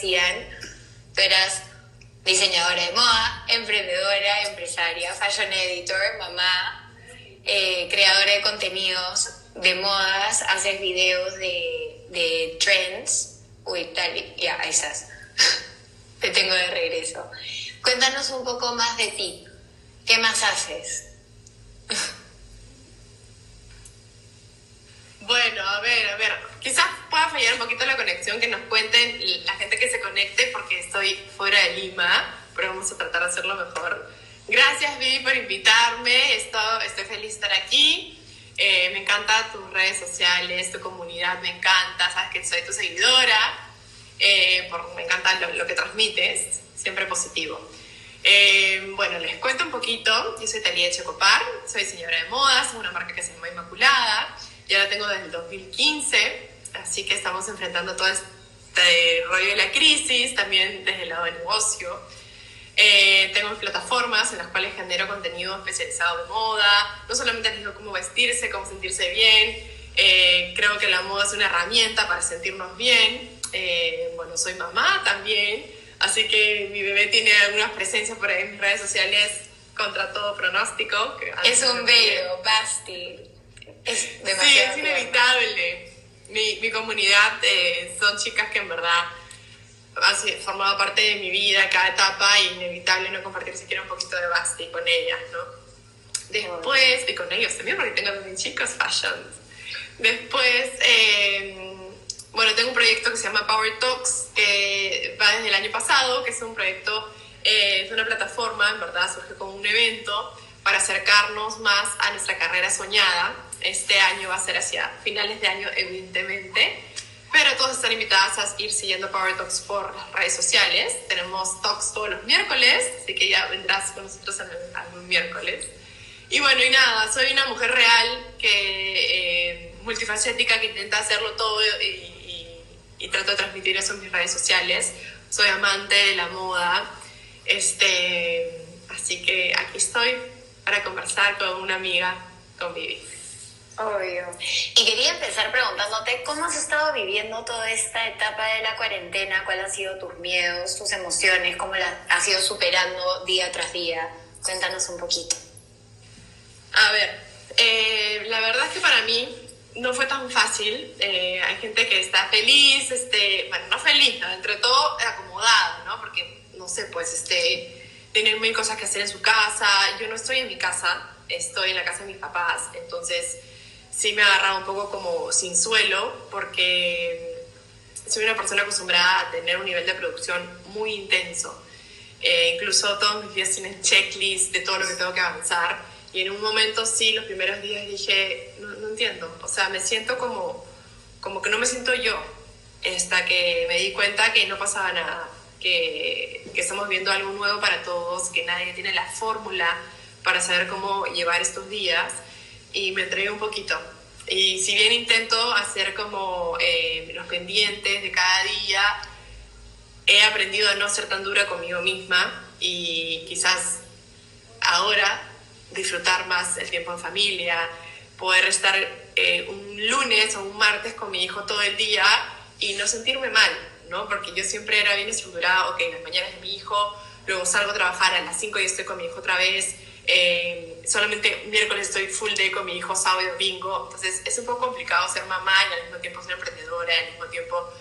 Tú eras diseñadora de moda, emprendedora, empresaria, fashion editor, mamá, eh, creadora de contenidos de modas, haces videos de, de trends. Uy, tal, ya, esas. Te tengo de regreso. Cuéntanos un poco más de ti. ¿Qué más haces? Bueno, a ver, a ver. Quizás pueda fallar un poquito la conexión, que nos cuenten la gente que se conecte, porque estoy fuera de Lima, pero vamos a tratar de hacerlo mejor. Gracias, Vivi, por invitarme. Estoy, estoy feliz de estar aquí. Eh, me encantan tus redes sociales, tu comunidad, me encanta. Sabes que soy tu seguidora. Eh, por, me encanta lo, lo, que transmites, siempre positivo. Eh, bueno, les cuento un poquito. Yo soy Talía Chocopar, soy diseñadora de modas, una marca que se llama Inmaculada ya la tengo desde el 2015, así que estamos enfrentando todo este rollo de la crisis, también desde el lado del negocio. Eh, tengo plataformas en las cuales genero contenido especializado de moda, no solamente les digo cómo vestirse, cómo sentirse bien, eh, creo que la moda es una herramienta para sentirnos bien. Eh, bueno, soy mamá también, así que mi bebé tiene algunas presencias por ahí en mis redes sociales contra todo pronóstico. es un bello, Basti. Es sí, es inevitable. Mi, mi comunidad eh, son chicas que en verdad han formado parte de mi vida, cada etapa, y inevitable no compartir siquiera un poquito de Basti con ellas, ¿no? Después, y con ellos también, porque tengo también chicos fashion. Después, eh, bueno, tengo un proyecto que se llama Power Talks, que va desde el año pasado, que es un proyecto, eh, es una plataforma, en verdad, surge como un evento para acercarnos más a nuestra carrera soñada este año va a ser hacia finales de año, evidentemente. Pero todos están invitadas a ir siguiendo Power Talks por las redes sociales. Tenemos talks todos los miércoles, así que ya vendrás con nosotros algún miércoles. Y bueno, y nada, soy una mujer real que eh, multifacética que intenta hacerlo todo y, y, trato de transmitir eso en mis redes sociales. Soy amante de la moda, este, así que aquí estoy para conversar con una amiga, con Vivi. Obvio. Y quería empezar preguntándote cómo has estado viviendo toda esta etapa de la cuarentena, cuáles han sido tus miedos, tus emociones, cómo las has ido superando día tras día. Cuéntanos un poquito. A ver, eh, la verdad es que para mí no fue tan fácil. Eh, hay gente que está feliz, este, bueno, no feliz, entre todo acomodado, ¿no? Porque, no sé, pues, este, tener mil cosas que hacer en su casa. Yo no estoy en mi casa, estoy en la casa de mis papás, entonces sí me ha agarrado un poco como sin suelo porque soy una persona acostumbrada a tener un nivel de producción muy intenso. Eh, incluso todos mis días tienen checklist de todo lo que tengo que avanzar. Y en un momento sí, los primeros días dije, no, no entiendo. O sea, me siento como, como que no me siento yo. Hasta que me di cuenta que no pasaba nada. Que, que estamos viendo algo nuevo para todos, que nadie tiene la fórmula para saber cómo llevar estos días y me entregué un poquito. Y si bien intento hacer como eh, los pendientes de cada día, he aprendido a no ser tan dura conmigo misma y quizás ahora disfrutar más el tiempo en familia, poder estar eh, un lunes o un martes con mi hijo todo el día y no sentirme mal, ¿no? Porque yo siempre era bien estructurada, ok, las mañanas de mi hijo, luego salgo a trabajar a las 5 y estoy con mi hijo otra vez, eh, solamente miércoles estoy full day con mi hijo, sábado y domingo. Entonces es un poco complicado ser mamá y al mismo tiempo ser emprendedora, al mismo tiempo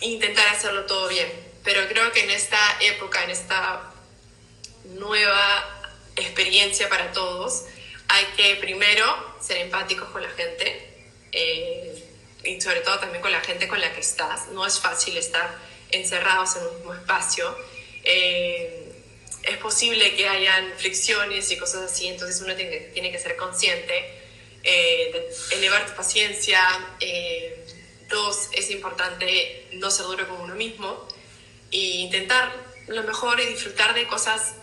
intentar hacerlo todo bien. Pero creo que en esta época, en esta nueva experiencia para todos, hay que primero ser empáticos con la gente eh, y sobre todo también con la gente con la que estás. No es fácil estar encerrados en un mismo espacio. Eh, es posible que hayan fricciones y cosas así, entonces uno tiene, tiene que ser consciente eh, elevar tu paciencia. Eh, dos, es importante no ser duro con uno mismo e intentar lo mejor y disfrutar de cosas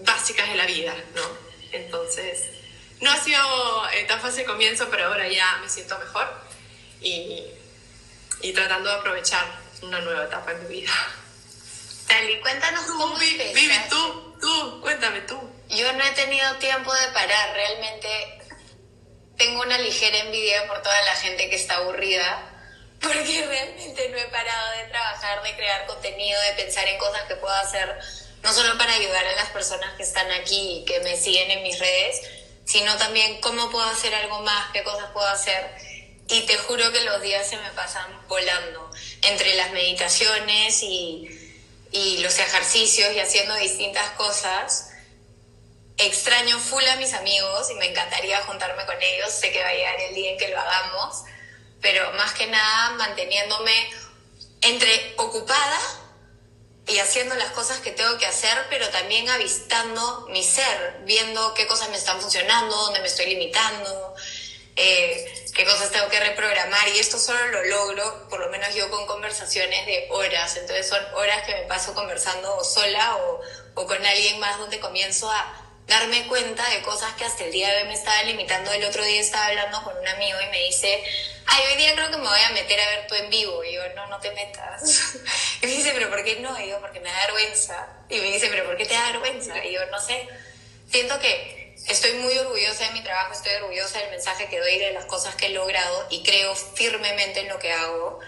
básicas de la vida, ¿no? Entonces, no ha sido eh, tan fácil el comienzo, pero ahora ya me siento mejor y, y tratando de aprovechar una nueva etapa en mi vida. Dali, cuéntanos tú, cómo Vivi, tú, tú, cuéntame tú. Yo no he tenido tiempo de parar, realmente tengo una ligera envidia por toda la gente que está aburrida, porque realmente no he parado de trabajar, de crear contenido, de pensar en cosas que puedo hacer, no solo para ayudar a las personas que están aquí y que me siguen en mis redes, sino también cómo puedo hacer algo más, qué cosas puedo hacer. Y te juro que los días se me pasan volando entre las meditaciones y, y los ejercicios y haciendo distintas cosas. Extraño full a mis amigos y me encantaría juntarme con ellos. Sé que va a llegar el día en que lo hagamos pero más que nada manteniéndome entre ocupada y haciendo las cosas que tengo que hacer, pero también avistando mi ser, viendo qué cosas me están funcionando, dónde me estoy limitando, eh, qué cosas tengo que reprogramar. Y esto solo lo logro, por lo menos yo, con conversaciones de horas. Entonces son horas que me paso conversando sola o, o con alguien más donde comienzo a darme cuenta de cosas que hasta el día de hoy me estaba limitando. El otro día estaba hablando con un amigo y me dice, ay, hoy día creo que me voy a meter a ver tú en vivo. Y yo, no, no te metas. Y me dice, pero ¿por qué no? Y yo, porque me da vergüenza. Y me dice, pero ¿por qué te da vergüenza? Y yo, no sé, siento que estoy muy orgullosa de mi trabajo, estoy orgullosa del mensaje que doy, de las cosas que he logrado y creo firmemente en lo que hago.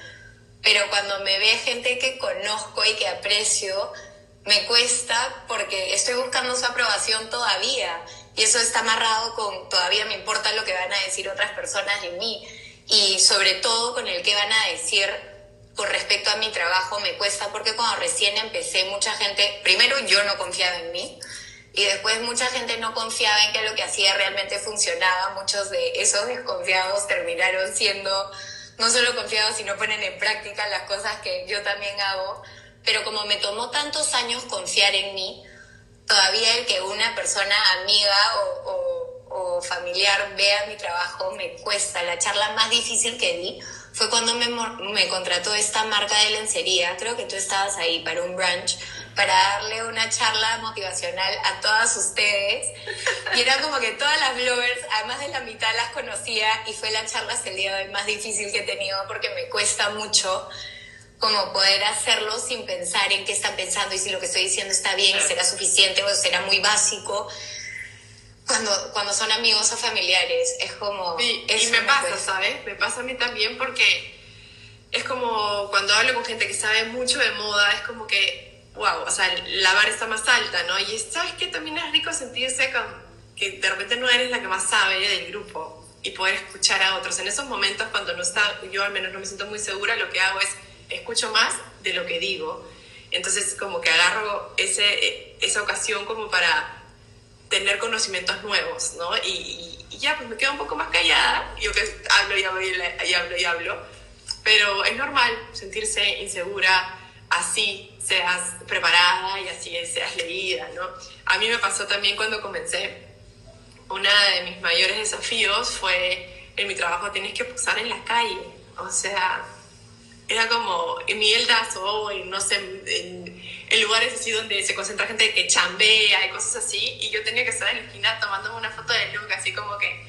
Pero cuando me ve gente que conozco y que aprecio, me cuesta porque estoy buscando su aprobación todavía. Y eso está amarrado con todavía me importa lo que van a decir otras personas de mí. Y sobre todo con el que van a decir con respecto a mi trabajo me cuesta porque cuando recién empecé mucha gente, primero yo no confiaba en mí y después mucha gente no confiaba en que lo que hacía realmente funcionaba, muchos de esos desconfiados terminaron siendo no solo confiados sino ponen en práctica las cosas que yo también hago. Pero como me tomó tantos años confiar en mí, todavía el que una persona amiga o, familiar vea mi trabajo me cuesta. La charla más difícil que di fue cuando me, me contrató esta marca de lencería, creo que tú estabas ahí para un brunch, para darle una charla motivacional a todas ustedes. Y era como que todas las bloggers, además de la mitad las conocía y fue la charla hasta el día de hoy más difícil que he tenido porque me cuesta mucho como poder hacerlo sin pensar en qué están pensando y si lo que estoy diciendo está bien y será suficiente o será muy básico. Cuando, cuando son amigos o familiares, es como... y me pasa, ¿sabes? Me pasa a mí también porque es como cuando hablo con gente que sabe mucho de moda, es como que, wow, o sea, la vara está más alta, ¿no? Y sabes que también es rico sentirse con, que de repente no eres la que más sabe del grupo y poder escuchar a otros. En esos momentos, cuando no está, yo al menos no me siento muy segura, lo que hago es escucho más de lo que digo. Entonces como que agarro ese, esa ocasión como para tener conocimientos nuevos, ¿no? Y, ya, pues me quedo un poco más callada, yo que hablo y hablo y hablo y hablo, pero es normal sentirse insegura, así seas preparada y así seas leída, ¿no? A mí me pasó también cuando comencé, uno de mis mayores desafíos fue en mi trabajo tienes que posar en la calle, o sea, era como en mieldas o en, no sé, en, lugares así donde se concentra gente que chambea y cosas así, y yo tenía que estar en la esquina tomándome una foto de look, así como que,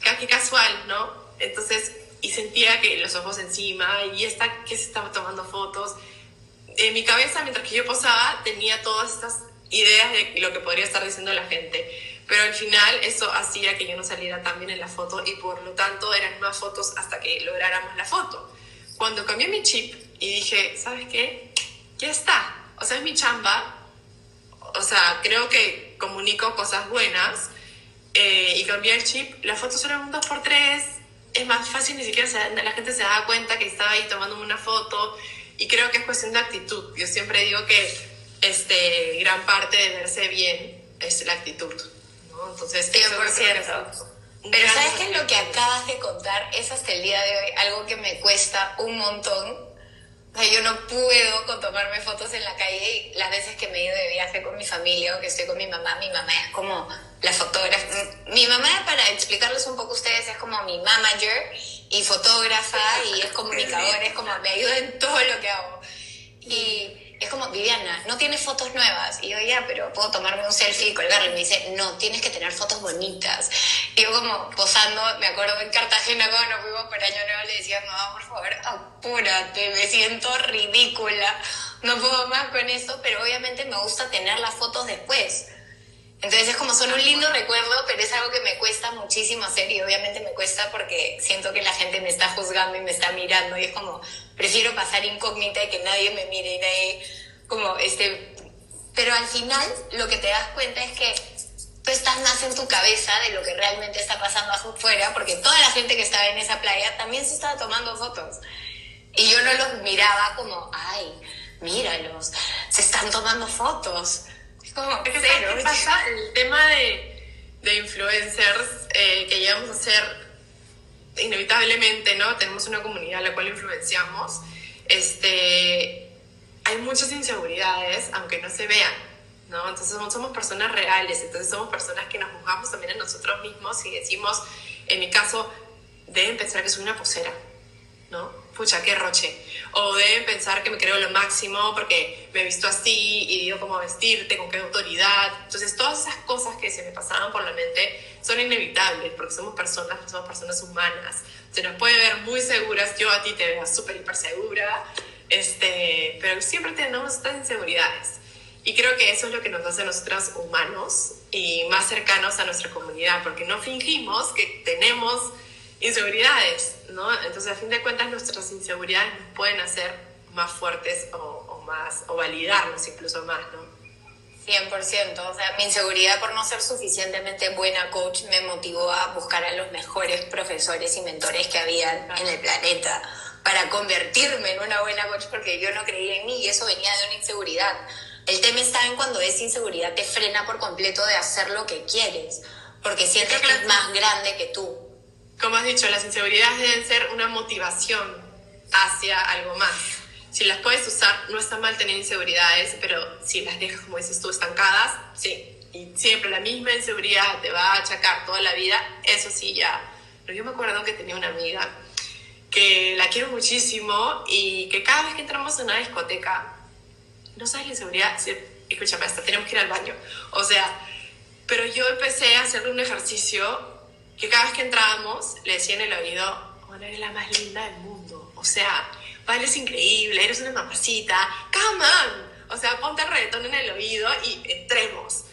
casi casual, ¿no? Entonces, y sentía que los ojos encima, y esta que se estaba tomando fotos. En mi cabeza, mientras que yo posaba, tenía todas estas ideas de lo que podría estar diciendo la gente. Pero al final eso hacía que yo no saliera tan bien en la foto y por lo tanto eran más fotos hasta que lográramos la foto cuando cambié mi chip y dije, ¿sabes qué? Ya está. O sea, es mi chamba. O sea, creo que comunico cosas buenas. Eh, y cambié el chip. Las fotos eran un 2x3. Es más fácil, ni siquiera la gente se da cuenta que estaba ahí tomándome una foto. Y creo que es cuestión de actitud. Yo siempre digo que este, gran parte de verse bien es la actitud. ¿no? Entonces, 100%. Pero ¿sabes qué es lo que acabas de contar? Es hasta el día de hoy algo que me cuesta un montón. O sea, yo no puedo con tomarme fotos en la calle y las veces que me he ido de viaje con mi familia o que estoy con mi mamá, mi mamá es como la fotógrafa. Mi mamá, para explicarles un poco a ustedes, es como mi manager y fotógrafa y es comunicadora, es como me ayuda en todo lo que hago. Y es como, Viviana, no tienes fotos nuevas. Y yo, ya, pero puedo tomarme un selfie y colgarlo. Y me dice, no, tienes que tener fotos bonitas. Y yo como posando, me acuerdo en Cartagena cuando nos fuimos por Año Nuevo, le decía, no, por favor, apúrate, me siento ridícula. No puedo más con esto, pero obviamente me gusta tener las fotos después. Entonces es como son un lindo recuerdo, pero es algo que me cuesta muchísimo hacer y obviamente me cuesta porque siento que la gente me está juzgando y me está mirando y es como, prefiero pasar incógnita y que nadie me mire y nadie como este... Pero al final lo que te das cuenta es que tú estás más en tu cabeza de lo que realmente está pasando afuera, porque toda la gente que estaba en esa playa también se estaba tomando fotos. Y yo no los miraba como, ay, míralos, se están tomando fotos. Es como, ¿qué pasa? El tema de, de influencers eh, que llegamos a ser inevitablemente, ¿no? Tenemos una comunidad a la cual influenciamos. Este, hay muchas inseguridades, aunque no se vean, ¿no? Entonces somos, somos personas reales, entonces somos personas que nos juzgamos también a nosotros mismos y decimos, en mi caso, deben pensar que soy una posera, ¿no? Pucha, qué roche. O deben pensar que me creo lo máximo porque me he visto así y digo cómo vestirte, con qué autoridad. Entonces, todas esas cosas que se me pasaban por la mente son inevitables porque somos personas, somos personas humanas. Se nos puede ver muy seguras, yo a ti te veo súper hiper segura, este, pero siempre tenemos estas inseguridades. Y creo que eso es lo que nos hace a nosotros humanos y más cercanos a nuestra comunidad, porque no fingimos que tenemos inseguridades, ¿no? Entonces, a fin de cuentas, nuestras inseguridades nos pueden hacer más fuertes o, más, o validarnos incluso más, ¿no? 100%, o sea, mi inseguridad por no ser suficientemente buena coach me motivó a buscar a los mejores profesores y mentores que había en el planeta para convertirme en una buena coach porque yo no creía en mí y eso venía de una inseguridad. El tema está en cuando esa inseguridad te frena por completo de hacer lo que quieres, porque sientes que es más grande que tú como has dicho, las inseguridades deben ser una motivación hacia algo más. Si las puedes usar, no está mal tener inseguridades, pero si las dejas, como dices tú, estancadas, sí. Y siempre la misma inseguridad te va a achacar toda la vida, eso sí ya. Pero yo me acuerdo que tenía una amiga que la quiero muchísimo y que cada vez que entramos en una discoteca, no sabes la inseguridad, escúchame, hasta tenemos que ir al baño. O sea, pero yo empecé a hacerle un ejercicio que cada vez que entrábamos le decía en el oído, bueno, eres la más linda del mundo. O sea, es increíble, eres una mamacita, come on. O sea, ponte el reggaetón en el oído y entremos.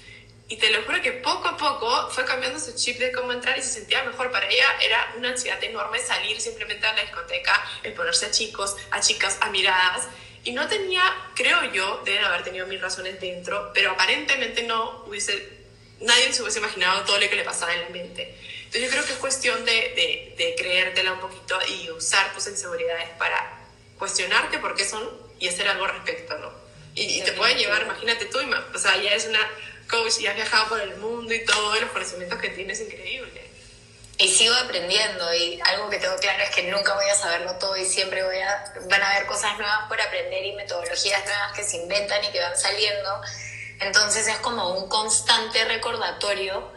Y te lo juro que poco a poco fue cambiando su chip de cómo entrar y se sentía mejor. Para ella era una ansiedad enorme salir simplemente a la discoteca, exponerse a chicos, a chicas, a miradas. Y no tenía, creo yo, deben haber tenido mil razones dentro, pero aparentemente no hubiese, nadie se hubiese imaginado todo lo que le pasaba en la mente. Entonces yo creo que es cuestión de, de, creértela un poquito y usar tus inseguridades para cuestionarte por qué son y hacer algo al respecto, ¿no? Y, te puede llevar, imagínate tú, o sea, ya eres una coach y has viajado por el mundo y todos los conocimientos que tienes increíble. Y sigo aprendiendo y algo que tengo claro es que nunca voy a saberlo todo y siempre voy a, van a haber cosas nuevas por aprender y metodologías nuevas que se inventan y que van saliendo. Entonces es como un constante recordatorio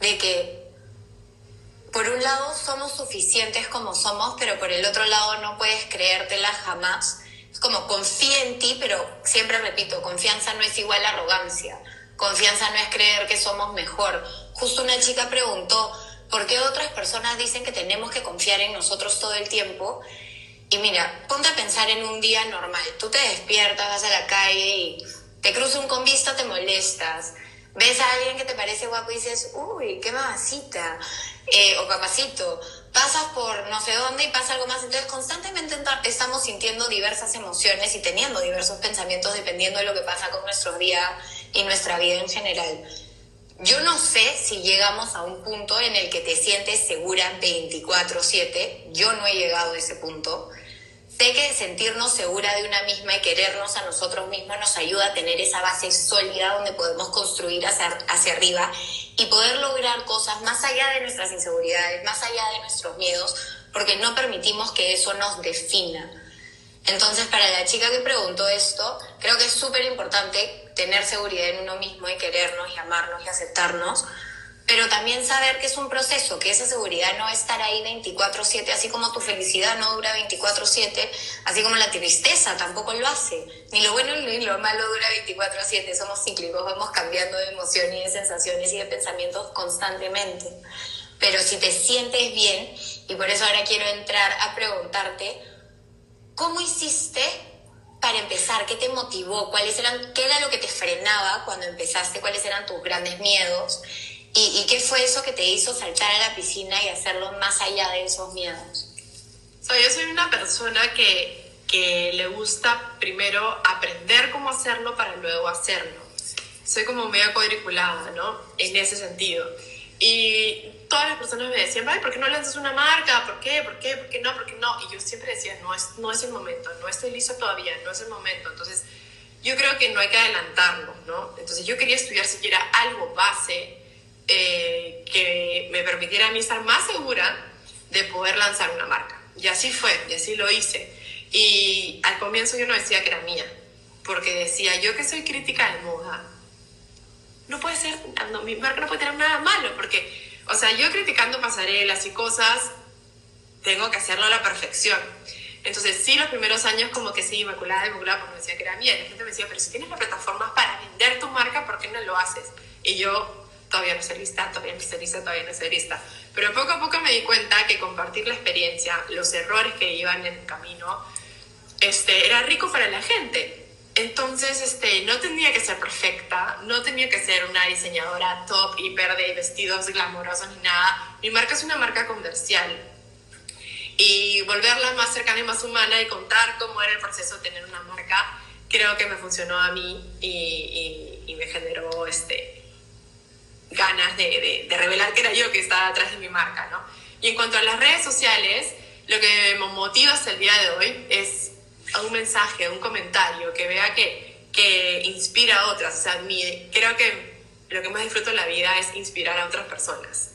de que por un lado somos suficientes como somos, pero por el otro lado no puedes creértela jamás. Es como confía en ti, pero siempre repito, confianza no es igual a arrogancia. Confianza no es creer que somos mejor. Justo una chica preguntó, ¿por qué otras personas dicen que tenemos que confiar en nosotros todo el tiempo? Y mira, ponte a pensar en un día normal. Tú te despiertas, vas a la calle y te cruza un convista, te molestas. Ves a alguien que te parece guapo y dices, uy, qué mamacita eh, o capacito, pasas por no sé dónde y pasa algo más. Entonces constantemente estamos sintiendo diversas emociones y teniendo diversos pensamientos dependiendo de lo que pasa con nuestro día y nuestra vida en general. Yo no sé si llegamos a un punto en el que te sientes segura 24/7. Yo no he llegado a ese punto. Sé que sentirnos segura de una misma y querernos a nosotros mismos nos ayuda a tener esa base sólida donde podemos construir hacia, hacia arriba y poder lograr cosas más allá de nuestras inseguridades, más allá de nuestros miedos, porque no permitimos que eso nos defina. Entonces, para la chica que preguntó esto, creo que es súper importante tener seguridad en uno mismo y querernos y amarnos y aceptarnos, pero también saber que es un proceso, que esa seguridad no estar ahí 24/7, así como tu felicidad no dura 24/7, así como la tristeza tampoco lo hace, ni lo bueno ni lo malo dura 24/7, somos cíclicos, vamos cambiando de emociones y de sensaciones y de pensamientos constantemente. Pero si te sientes bien, y por eso ahora quiero entrar a preguntarte, ¿cómo hiciste para empezar, ¿qué te motivó? ¿Cuáles eran, ¿Qué era lo que te frenaba cuando empezaste? ¿Cuáles eran tus grandes miedos? ¿Y, y qué fue eso que te hizo saltar a la piscina y hacerlo más allá de esos miedos? yo soy una persona que, que le gusta primero aprender cómo hacerlo para luego hacerlo. Soy como medio cuadriculada, ¿no? En ese sentido. Y todas las personas me decían, ¿por qué no lanzas una marca? ¿Por qué? ¿Por qué? ¿Por qué no? ¿Por qué no? Y yo siempre decía, no es, no es el momento, no estoy listo todavía, no es el momento. Entonces, yo creo que no hay que adelantarlo, ¿no? Entonces, yo quería estudiar siquiera algo base eh, que me permitiera a mí estar más segura de poder lanzar una marca. Y así fue, y así lo hice. Y al comienzo yo no decía que era mía, porque decía, yo que soy crítica de moda, no puede ser, mi marca no puede tener nada malo, porque, o sea, yo criticando pasarelas y cosas, tengo que hacerlo a la perfección. Entonces, sí, los primeros años como que sí, inmaculada, inmaculada, porque me decía que era mía. Y la gente me decía, pero si tienes las plataformas para vender tu marca, ¿por qué no lo haces? Y yo, todavía no soy lista, todavía no soy lista, todavía no soy lista. Pero poco a poco me di cuenta que compartir la experiencia, los errores que iban en el camino, este, era rico para la gente. Entonces, este, no tenía que ser perfecta, no tenía que ser una diseñadora top, hiper de vestidos glamorosos ni nada. Mi marca es una marca comercial. Y volverla más cercana y más humana y contar cómo era el proceso de tener una marca, creo que me funcionó a mí y, y, me generó este, ganas de, de, revelar que era yo que estaba atrás de mi marca, ¿no? Y en cuanto a las redes sociales, lo que me motiva hasta el día de hoy es un mensaje, un comentario, que vea que, que inspira a otras. O sea, creo que lo que más disfruto en la vida es inspirar a otras personas.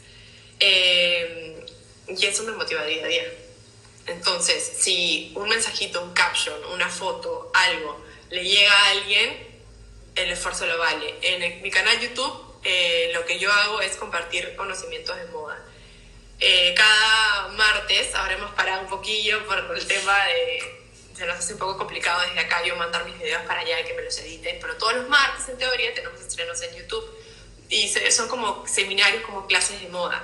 Eh, y eso me motiva día a día. Entonces, si un mensajito, un caption, una foto, algo, le llega a alguien, el esfuerzo lo vale. En mi canal YouTube, eh, lo que yo hago es compartir conocimientos de moda. Eh, cada martes, ahora hemos parado un poquillo por el tema de, se nos hace un poco complicado desde acá yo mandar mis videos para allá y que me los editen, pero todos los martes en teoría tenemos estrenos en YouTube y son como seminarios, como clases de moda,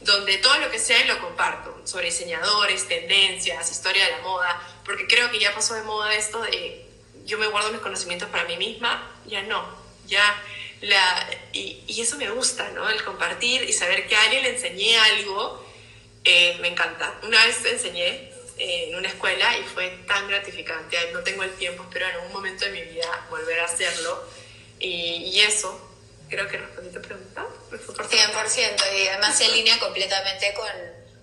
donde todo lo que sé lo comparto, sobre diseñadores, tendencias, historia de la moda, porque creo que ya pasó de moda esto de yo me guardo mis conocimientos para mí misma, ya no, ya la, y, y eso me gusta, ¿no? El compartir y saber que a alguien le enseñé algo, eh, me encanta. Una vez enseñé en una escuela y fue tan gratificante. No tengo el tiempo, espero en algún momento de mi vida volver a hacerlo. Y, y eso, creo que respondí tu pregunta. 100%, y además se alinea completamente con,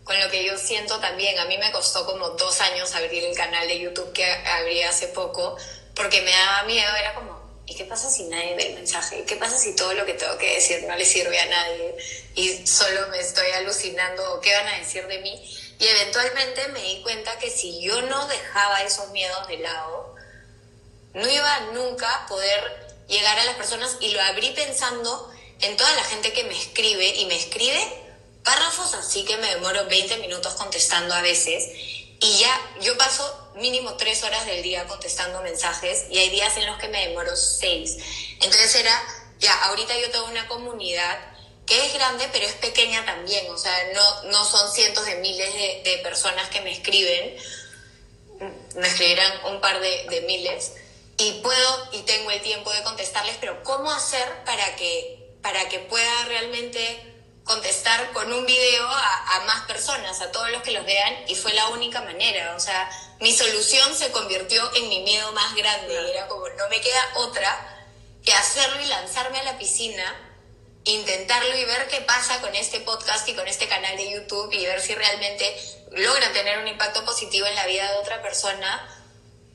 con lo que yo siento también. A mí me costó como dos años abrir el canal de YouTube que abrí hace poco, porque me daba miedo, era como, ¿y qué pasa si nadie ve el mensaje? ¿Qué pasa si todo lo que tengo que decir no le sirve a nadie y solo me estoy alucinando? ¿Qué van a decir de mí? Y eventualmente me di cuenta que si yo no dejaba esos miedos de lado, no iba nunca a poder llegar a las personas y lo abrí pensando en toda la gente que me escribe y me escribe párrafos así que me demoro 20 minutos contestando a veces y ya yo paso mínimo tres horas del día contestando mensajes y hay días en los que me demoro seis. Entonces era, ya, ahorita yo tengo una comunidad que es grande, pero es pequeña también, o sea, no, no son cientos de miles de, de personas que me escriben, me escribirán un par de, de, miles, y puedo y tengo el tiempo de contestarles, pero ¿cómo hacer para que, para que pueda realmente contestar con un video a, a, más personas, a todos los que los vean, y fue la única manera, o sea, mi solución se convirtió en mi miedo más grande, era como, no me queda otra que hacerlo y lanzarme a la piscina intentarlo y ver qué pasa con este podcast y con este canal de YouTube y ver si realmente logran tener un impacto positivo en la vida de otra persona,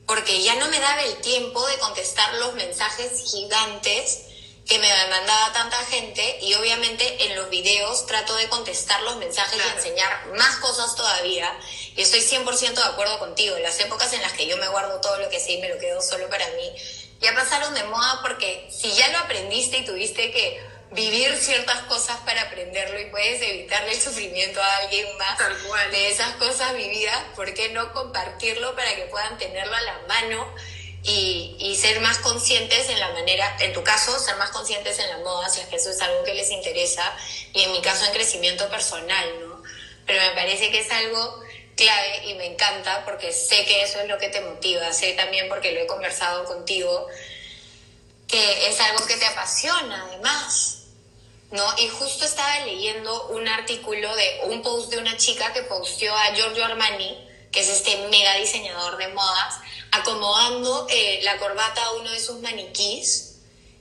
porque ya no me daba el tiempo de contestar los mensajes gigantes que me mandaba tanta gente y obviamente en los videos trato de contestar los mensajes y enseñar más cosas todavía. Y estoy 100% de acuerdo contigo, en las épocas en las que yo me guardo todo lo que sé y me lo quedo solo para mí, ya pasaron de moda porque si ya lo aprendiste y tuviste que vivir ciertas cosas para aprenderlo y puedes evitarle el sufrimiento a alguien más de esas cosas vividas, ¿por qué no compartirlo para que puedan tenerlo a la mano y, y, ser más conscientes en la manera, en tu caso, ser más conscientes en la moda, si es que eso es algo que les interesa, y en mi caso en crecimiento personal, ¿no? Pero me parece que es algo clave y me encanta porque sé que eso es lo que te motiva, sé también porque lo he conversado contigo, que es algo que te apasiona además. ¿No? Y justo estaba leyendo un artículo de un post de una chica que posteó a Giorgio Armani, que es este mega diseñador de modas, acomodando eh, la corbata a uno de sus maniquís.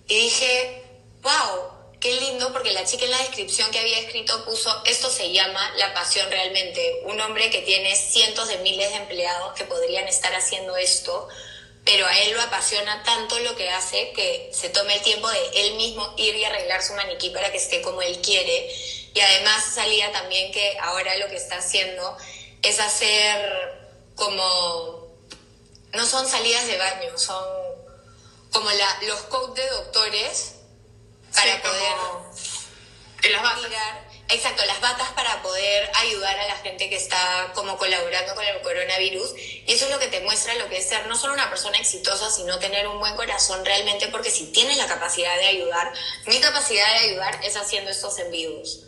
Y dije, wow, qué lindo, porque la chica en la descripción que había escrito puso, esto se llama la pasión realmente. Un hombre que tiene cientos de miles de empleados que podrían estar haciendo esto, pero a él lo apasiona tanto lo que hace que se tome el tiempo de él mismo ir y arreglar su maniquí para que esté como él quiere. Y además salía también que ahora lo que está haciendo es hacer como, no son salidas de baño, son como la, los coats de doctores para poder en las batas. exacto, las batas para poder ayudar a la gente que está como colaborando con el coronavirus. Y eso es lo que te muestra lo que es ser no solo una persona exitosa, sino tener un buen corazón realmente, porque si tienes la capacidad de ayudar, mi capacidad de ayudar es haciendo estos envíos.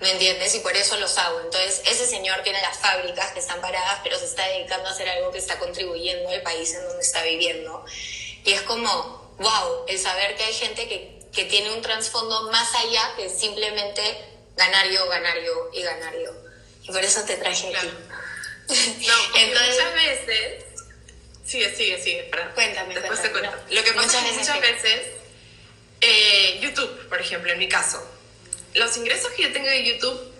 ¿Me entiendes? Y por eso los hago. Entonces, ese señor tiene las fábricas que están paradas, pero se está dedicando a hacer algo que está contribuyendo al país en donde está viviendo. Y es como, wow, el saber que hay gente que que tiene un trasfondo más allá que simplemente ganar yo, ganar yo y ganar yo. Y por eso te traje aquí. No, Entonces, muchas veces... Sigue, sigue, sigue. Cuéntame, Después te cuento. Lo que pasa es que muchas veces, eh, YouTube, por ejemplo, en mi caso, los ingresos que yo tengo de YouTube,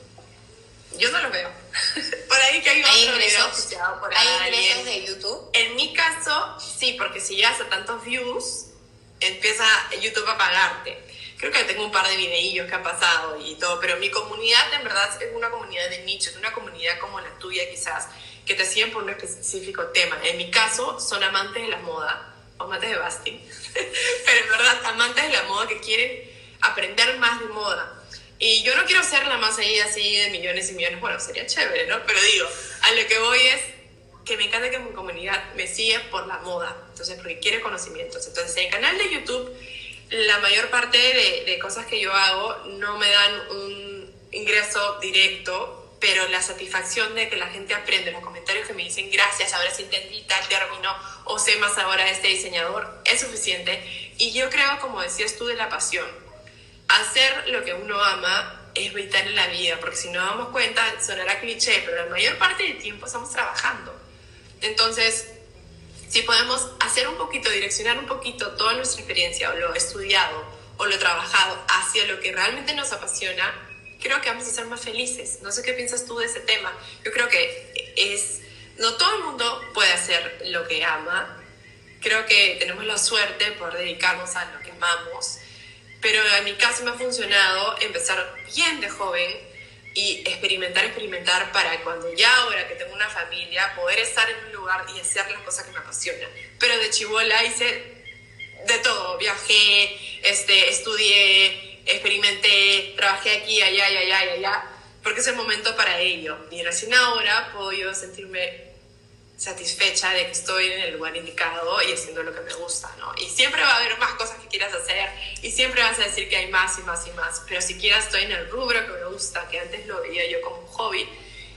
yo no los veo. por ahí que hay, ¿Hay ingresos, ¿Hay ingresos de YouTube? En mi caso, sí, porque si llegas a tantos views, empieza YouTube a pagarte. Creo que tengo un par de videillos que han pasado y todo, pero mi comunidad en verdad es una comunidad de nicho, es una comunidad como la tuya quizás, que te siguen por un específico tema. En mi caso, son amantes de la moda, o amantes de Basti, pero en verdad amantes de la moda que quieren aprender más de moda. Y yo no quiero ser la más ahí así de millones y millones, bueno, sería chévere, ¿no? Pero digo, a lo que voy es que me encanta que mi comunidad me siga por la moda, entonces porque quiere conocimientos. Entonces en el canal de YouTube la mayor parte de, de cosas que yo hago no me dan un ingreso directo, pero la satisfacción de que la gente aprende, los comentarios que me dicen gracias, ahora sí entendí tal término o sé más ahora de este diseñador, es suficiente. Y yo creo, como decías tú, de la pasión. Hacer lo que uno ama es vital en la vida, porque si no damos cuenta, sonará cliché, pero la mayor parte del tiempo estamos trabajando. Entonces, si podemos hacer un poquito, direccionar un poquito toda nuestra experiencia o lo estudiado o lo trabajado hacia lo que realmente nos apasiona, creo que vamos a ser más felices. No sé qué piensas tú de ese tema. Yo creo que es, no todo el mundo puede hacer lo que ama. Creo que tenemos la suerte poder dedicarnos a lo que amamos. Pero en mi caso me ha funcionado empezar bien de joven y experimentar, experimentar para cuando ya ahora que tengo una familia, poder estar en un lugar y hacer las cosas que me apasionan. Pero de chivola hice de todo, viajé, este, estudié, experimenté, trabajé aquí, allá, allá, y allá, porque es el momento para ello. Y recién ahora puedo yo sentirme satisfecha de que estoy en el lugar indicado y haciendo lo que me gusta, ¿no? Y siempre va a haber más cosas que quieras hacer y siempre vas a decir que hay más y más y más, pero si siquiera estoy en el rubro que me gusta, que antes lo veía yo como un hobby.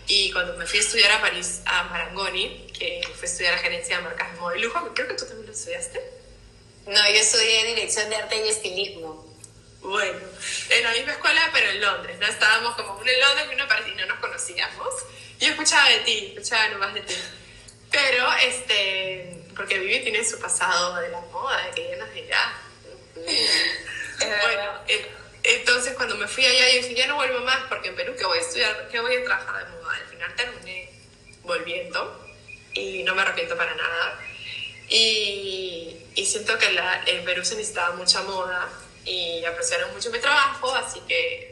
Y cuando me fui a estudiar a París, a Marangoni, que fui a estudiar la gerencia de marcas de moda y lujo, creo que tú también lo estudiaste. No, yo estudié dirección de arte y estilismo. Bueno, en la misma escuela, pero en Londres, ¿no? Estábamos como uno en Londres y uno en París y no nos conocíamos. Yo escuchaba de ti, escuchaba nomás de ti. Pero, este, porque Vivi tiene su pasado de la moda, de que ya no es de ya. bueno, entonces cuando me fui allá, yo dije, ya no vuelvo más, porque en Perú, ¿qué voy a estudiar? ¿Qué voy a trabajar de moda? Al final terminé volviendo y no me arrepiento para nada. Y, y siento que la, en Perú se necesitaba mucha moda y apreciaron mucho mi trabajo, así que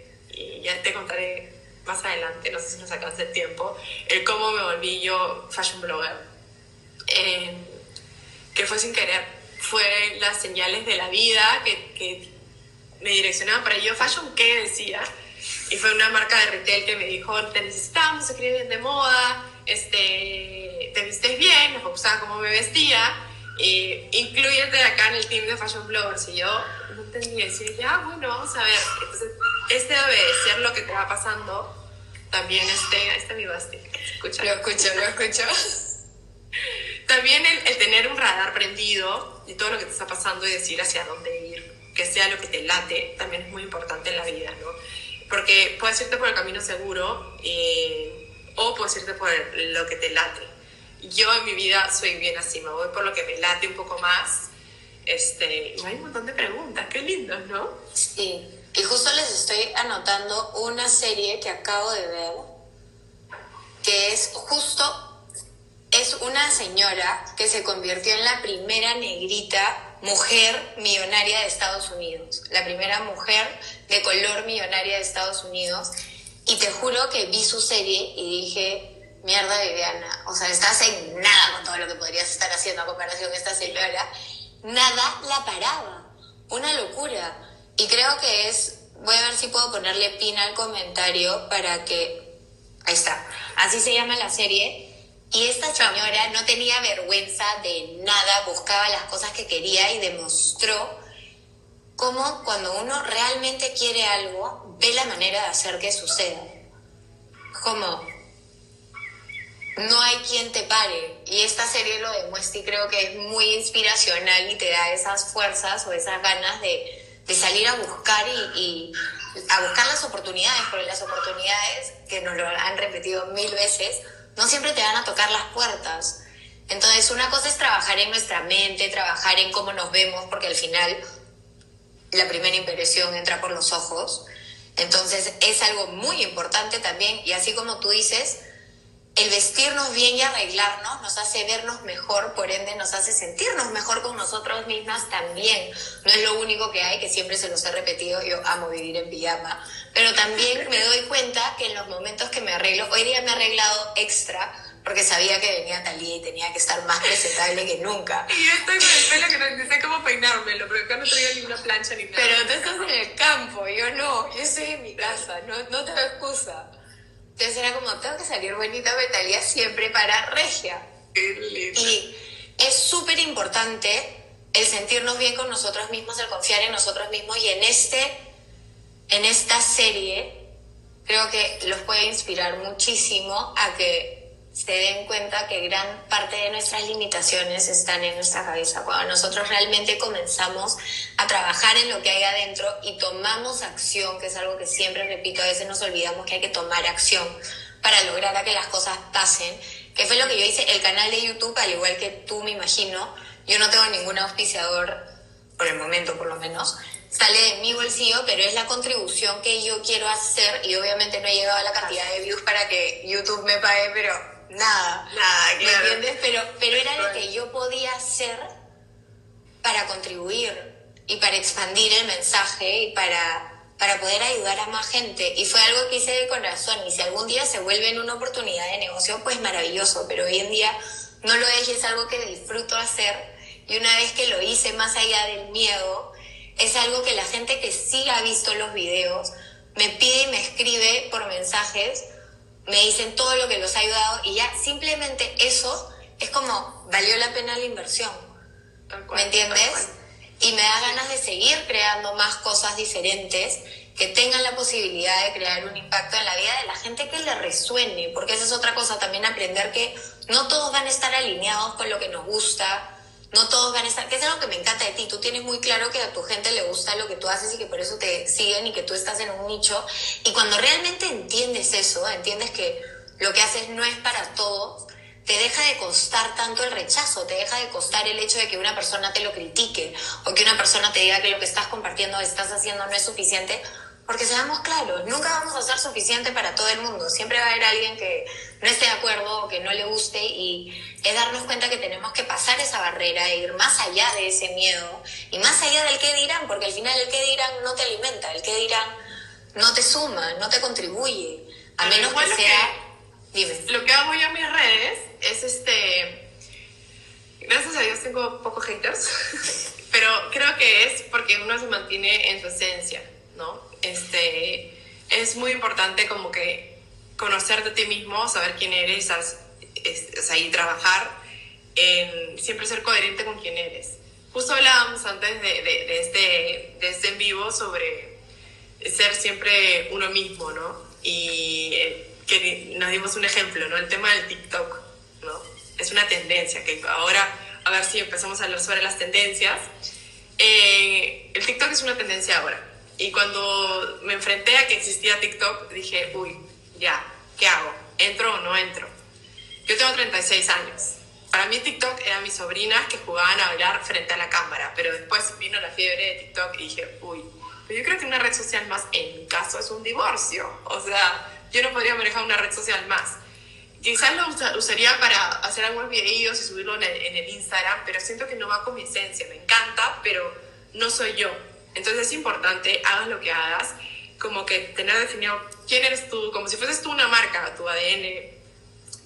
ya te contaré más adelante, no sé si nos alcanza el tiempo, el cómo me volví yo fashion blogger. Eh, que fue sin querer, fue las señales de la vida que, que me direccionaban para yo fashion, ¿qué decía? Y fue una marca de retail que me dijo, te necesitamos, escribir bien de moda, este, te vistes bien, me gustaba cómo me vestía, y incluyete acá en el team de Fashion Bloggers. Y yo no entendía, decía, ya, bueno, vamos a ver. Entonces, este debe ser lo que te va pasando También este, este mi Basti. Lo escucho, lo escucho. También el, tener un radar prendido y todo lo que te está pasando y decir hacia dónde ir, que sea lo que te late, también es muy importante en la vida, ¿no? Porque puedes irte por el camino seguro eh, o puedes irte por lo que te late. Yo en mi vida soy bien así, me voy por lo que me late un poco más. Este, y hay un montón de preguntas, qué lindo, ¿no? Sí, y justo les estoy anotando una serie que acabo de ver, que es justo es una señora que se convirtió en la primera negrita mujer millonaria de Estados Unidos, la primera mujer de color millonaria de Estados Unidos. Y te juro que vi su serie y dije, mierda Viviana, o sea, estás en nada con todo lo que podrías estar haciendo a comparación de esta señora. Nada la paraba, una locura. Y creo que es, voy a ver si puedo ponerle pin al comentario para que, ahí está, así se llama la serie y esta señora no tenía vergüenza de nada, buscaba las cosas que quería y demostró cómo cuando uno realmente quiere algo, ve la manera de hacer que suceda. Como no hay quien te pare. Y esta serie lo demuestra y creo que es muy inspiracional y te da esas fuerzas o esas ganas de, salir a buscar y, y, a buscar las oportunidades, porque las oportunidades, que nos lo han repetido mil veces, no siempre te van a tocar las puertas. Entonces, una cosa es trabajar en nuestra mente, trabajar en cómo nos vemos, porque al final la primera impresión entra por los ojos. Entonces, es algo muy importante también, y así como tú dices, el vestirnos bien y arreglarnos nos hace vernos mejor, por ende nos hace sentirnos mejor con nosotros mismas también. No es lo único que hay, que siempre se los he repetido, yo amo vivir en pijama, pero también me doy cuenta que en los momentos que me arreglo, hoy día me he arreglado extra, porque sabía que venía Talía y tenía que estar más presentable que nunca. Y yo estoy con el pelo que no sé cómo peinármelo, pero acá no traigo ni una plancha ni nada. Pero tú estás en el campo, yo no, yo estoy en mi casa, no, no te excusa. Entonces era como, tengo que salir bonita Talía siempre para regia. Y es súper importante el sentirnos bien con nosotros mismos, el confiar en nosotros mismos y en este, en esta serie creo que los puede inspirar muchísimo a que se den cuenta que gran parte de nuestras limitaciones están en nuestra cabeza. Cuando nosotros realmente comenzamos a trabajar en lo que hay adentro y tomamos acción, que es algo que siempre repito, a veces nos olvidamos que hay que tomar acción para lograr a que las cosas pasen, que fue lo que yo hice, el canal de YouTube, al igual que tú me imagino, yo no tengo ningún auspiciador, por el momento por lo menos, sale de mi bolsillo, pero es la contribución que yo quiero hacer y obviamente no he llegado a la cantidad de views para que YouTube me pague, pero nada. Nada, ¿Me entiendes? Pero, pero era lo que yo podía hacer para contribuir y para expandir el mensaje y para, para poder ayudar a más gente. Y fue algo que hice de corazón. Y si algún día se vuelve en una oportunidad de negocio, pues maravilloso. Pero hoy en día no lo es es algo que disfruto hacer. Y una vez que lo hice más allá del miedo, es algo que la gente que sí ha visto los videos me pide y me escribe por mensajes me dicen todo lo que los ha ayudado y ya simplemente eso es como valió la pena la inversión. ¿Me entiendes? Y me da ganas de seguir creando más cosas diferentes que tengan la posibilidad de crear un impacto en la vida de la gente que le resuene, porque esa es otra cosa, también aprender que no todos van a estar alineados con lo que nos gusta, no todos van a estar, que es algo que me encanta de ti, tú tienes muy claro que a tu gente le gusta lo que tú haces y que por eso te siguen y que tú estás en un nicho. Y cuando realmente entiendes eso, entiendes que lo que haces no es para todos, te deja de costar tanto el rechazo, te deja de costar el hecho de que una persona te lo critique o que una persona te diga que lo que estás compartiendo o estás haciendo no es suficiente, porque seamos claros, nunca vamos a ser suficiente para todo el mundo. Siempre va a haber alguien que no esté de acuerdo o que no le guste y es darnos cuenta que tenemos que pasar esa barrera e ir más allá de ese miedo y más allá del que dirán, porque al final el que dirán no te alimenta, el que dirán no te suma, no te contribuye, a menos que sea... dime. Lo que hago yo en mis redes es este... Gracias a Dios tengo pocos haters, pero creo que es porque uno se mantiene en su esencia, ¿no? Este, es muy importante como que conocerte a ti mismo, saber quién eres, y trabajar en siempre ser coherente con quién eres. Justo hablábamos antes de, de, este, de este en vivo sobre ser siempre uno mismo, ¿no? Y eh, que nos dimos un ejemplo, ¿no? El tema del TikTok, ¿no? Es una tendencia que ahora, a ver si empezamos a hablar sobre las tendencias. Eh, el TikTok es una tendencia ahora. Y cuando me enfrenté a que existía TikTok, dije, uy, ya, ¿qué hago? ¿Entro o no entro? Yo tengo 36 años. Para mí TikTok eran mis sobrinas que jugaban a hablar frente a la cámara, pero después vino la fiebre de TikTok y dije, uy, pero yo creo que una red social más en mi caso es un divorcio. O sea, yo no podría manejar una red social más. Quizás lo usaría para hacer algunos videos y subirlo en el, Instagram, pero siento que no va con mi esencia. Me encanta, pero no soy yo. Entonces es importante, hagas lo que hagas, como que tener definido quién eres tú, como si fueses tú una marca, tu ADN,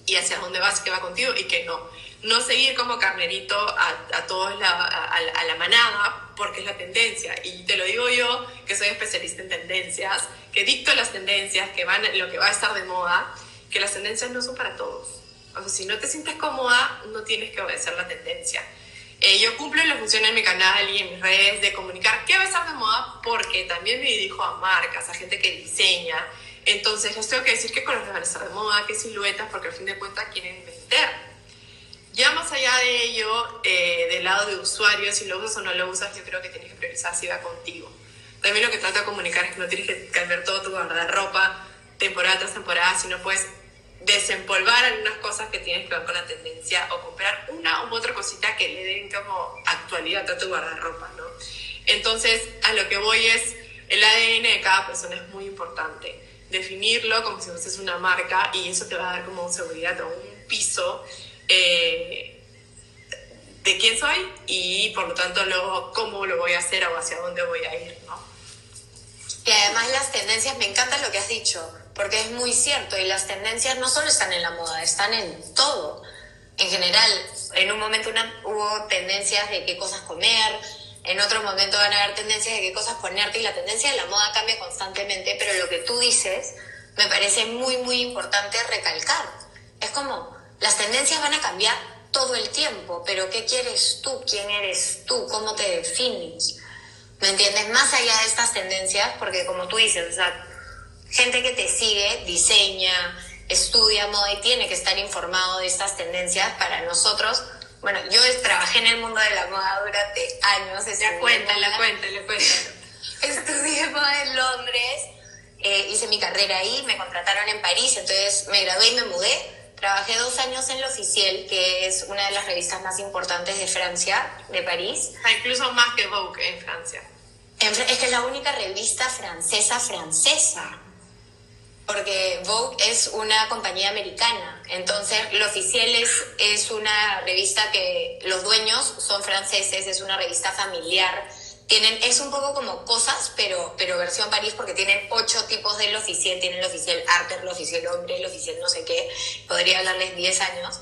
y hacia dónde vas, qué va contigo y qué no. No seguir como carnerito a, a todos la, a, a, la manada porque es la tendencia. Y te lo digo yo, que soy especialista en tendencias, que dicto las tendencias, que van, lo que va a estar de moda, que las tendencias no son para todos. O sea, si no te sientes cómoda, no tienes que obedecer la tendencia. Eh, yo cumplo la función en mi canal y en mis redes de comunicar qué va a estar de moda porque también me dirijo a marcas, a gente que diseña, entonces les tengo que decir qué colores van a estar de moda, qué siluetas, porque al fin de cuentas quieren vender. Ya más allá de ello, eh, del lado de usuario, si lo usas o no lo usas, yo creo que tienes que priorizar si va contigo. También lo que trato de comunicar es que no tienes que cambiar todo tu guardarropa temporada tras temporada, sino puedes desempolvar algunas cosas que tienes que ver con la tendencia o comprar una u otra cosita que le den como actualidad a tu guardarropa, ¿no? Entonces, a lo que voy es, el ADN de cada persona es muy importante definirlo como si fuese una marca y eso te va a dar como seguridad o un piso eh, de quién soy y por lo tanto luego cómo lo voy a hacer o hacia dónde voy a ir, ¿no? Y además las tendencias, me encanta lo que has dicho, porque es muy cierto y las tendencias no solo están en la moda, están en todo. En general, en un momento una, hubo tendencias de qué cosas comer, en otro momento van a haber tendencias de qué cosas ponerte y la tendencia de la moda cambia constantemente, pero lo que tú dices me parece muy, muy importante recalcar. Es como, las tendencias van a cambiar todo el tiempo, pero ¿qué quieres tú? ¿Quién eres tú? ¿Cómo te defines? ¿Me entiendes? Más allá de estas tendencias, porque como tú dices, o sea, gente que te sigue, diseña, estudia moda y tiene que estar informado de estas tendencias para nosotros bueno, yo trabajé en el mundo de la moda durante años. Ya cuéntale, cuéntale, cuéntale. Estudié moda en Londres, eh, hice mi carrera ahí, me contrataron en París, entonces me gradué y me mudé. Trabajé dos años en L'Officiel, que es una de las revistas más importantes de Francia, de París. Ah, incluso más que Vogue en Francia. es que es la única revista francesa francesa porque Vogue es una compañía americana, entonces lo oficial es, es una revista que los dueños son franceses, es una revista familiar, tienen, es un poco como cosas, pero, pero versión París, porque tienen ocho tipos de lo oficial, tienen el oficial arte, el oficial hombre, el oficial no sé qué, podría hablarles 10 años,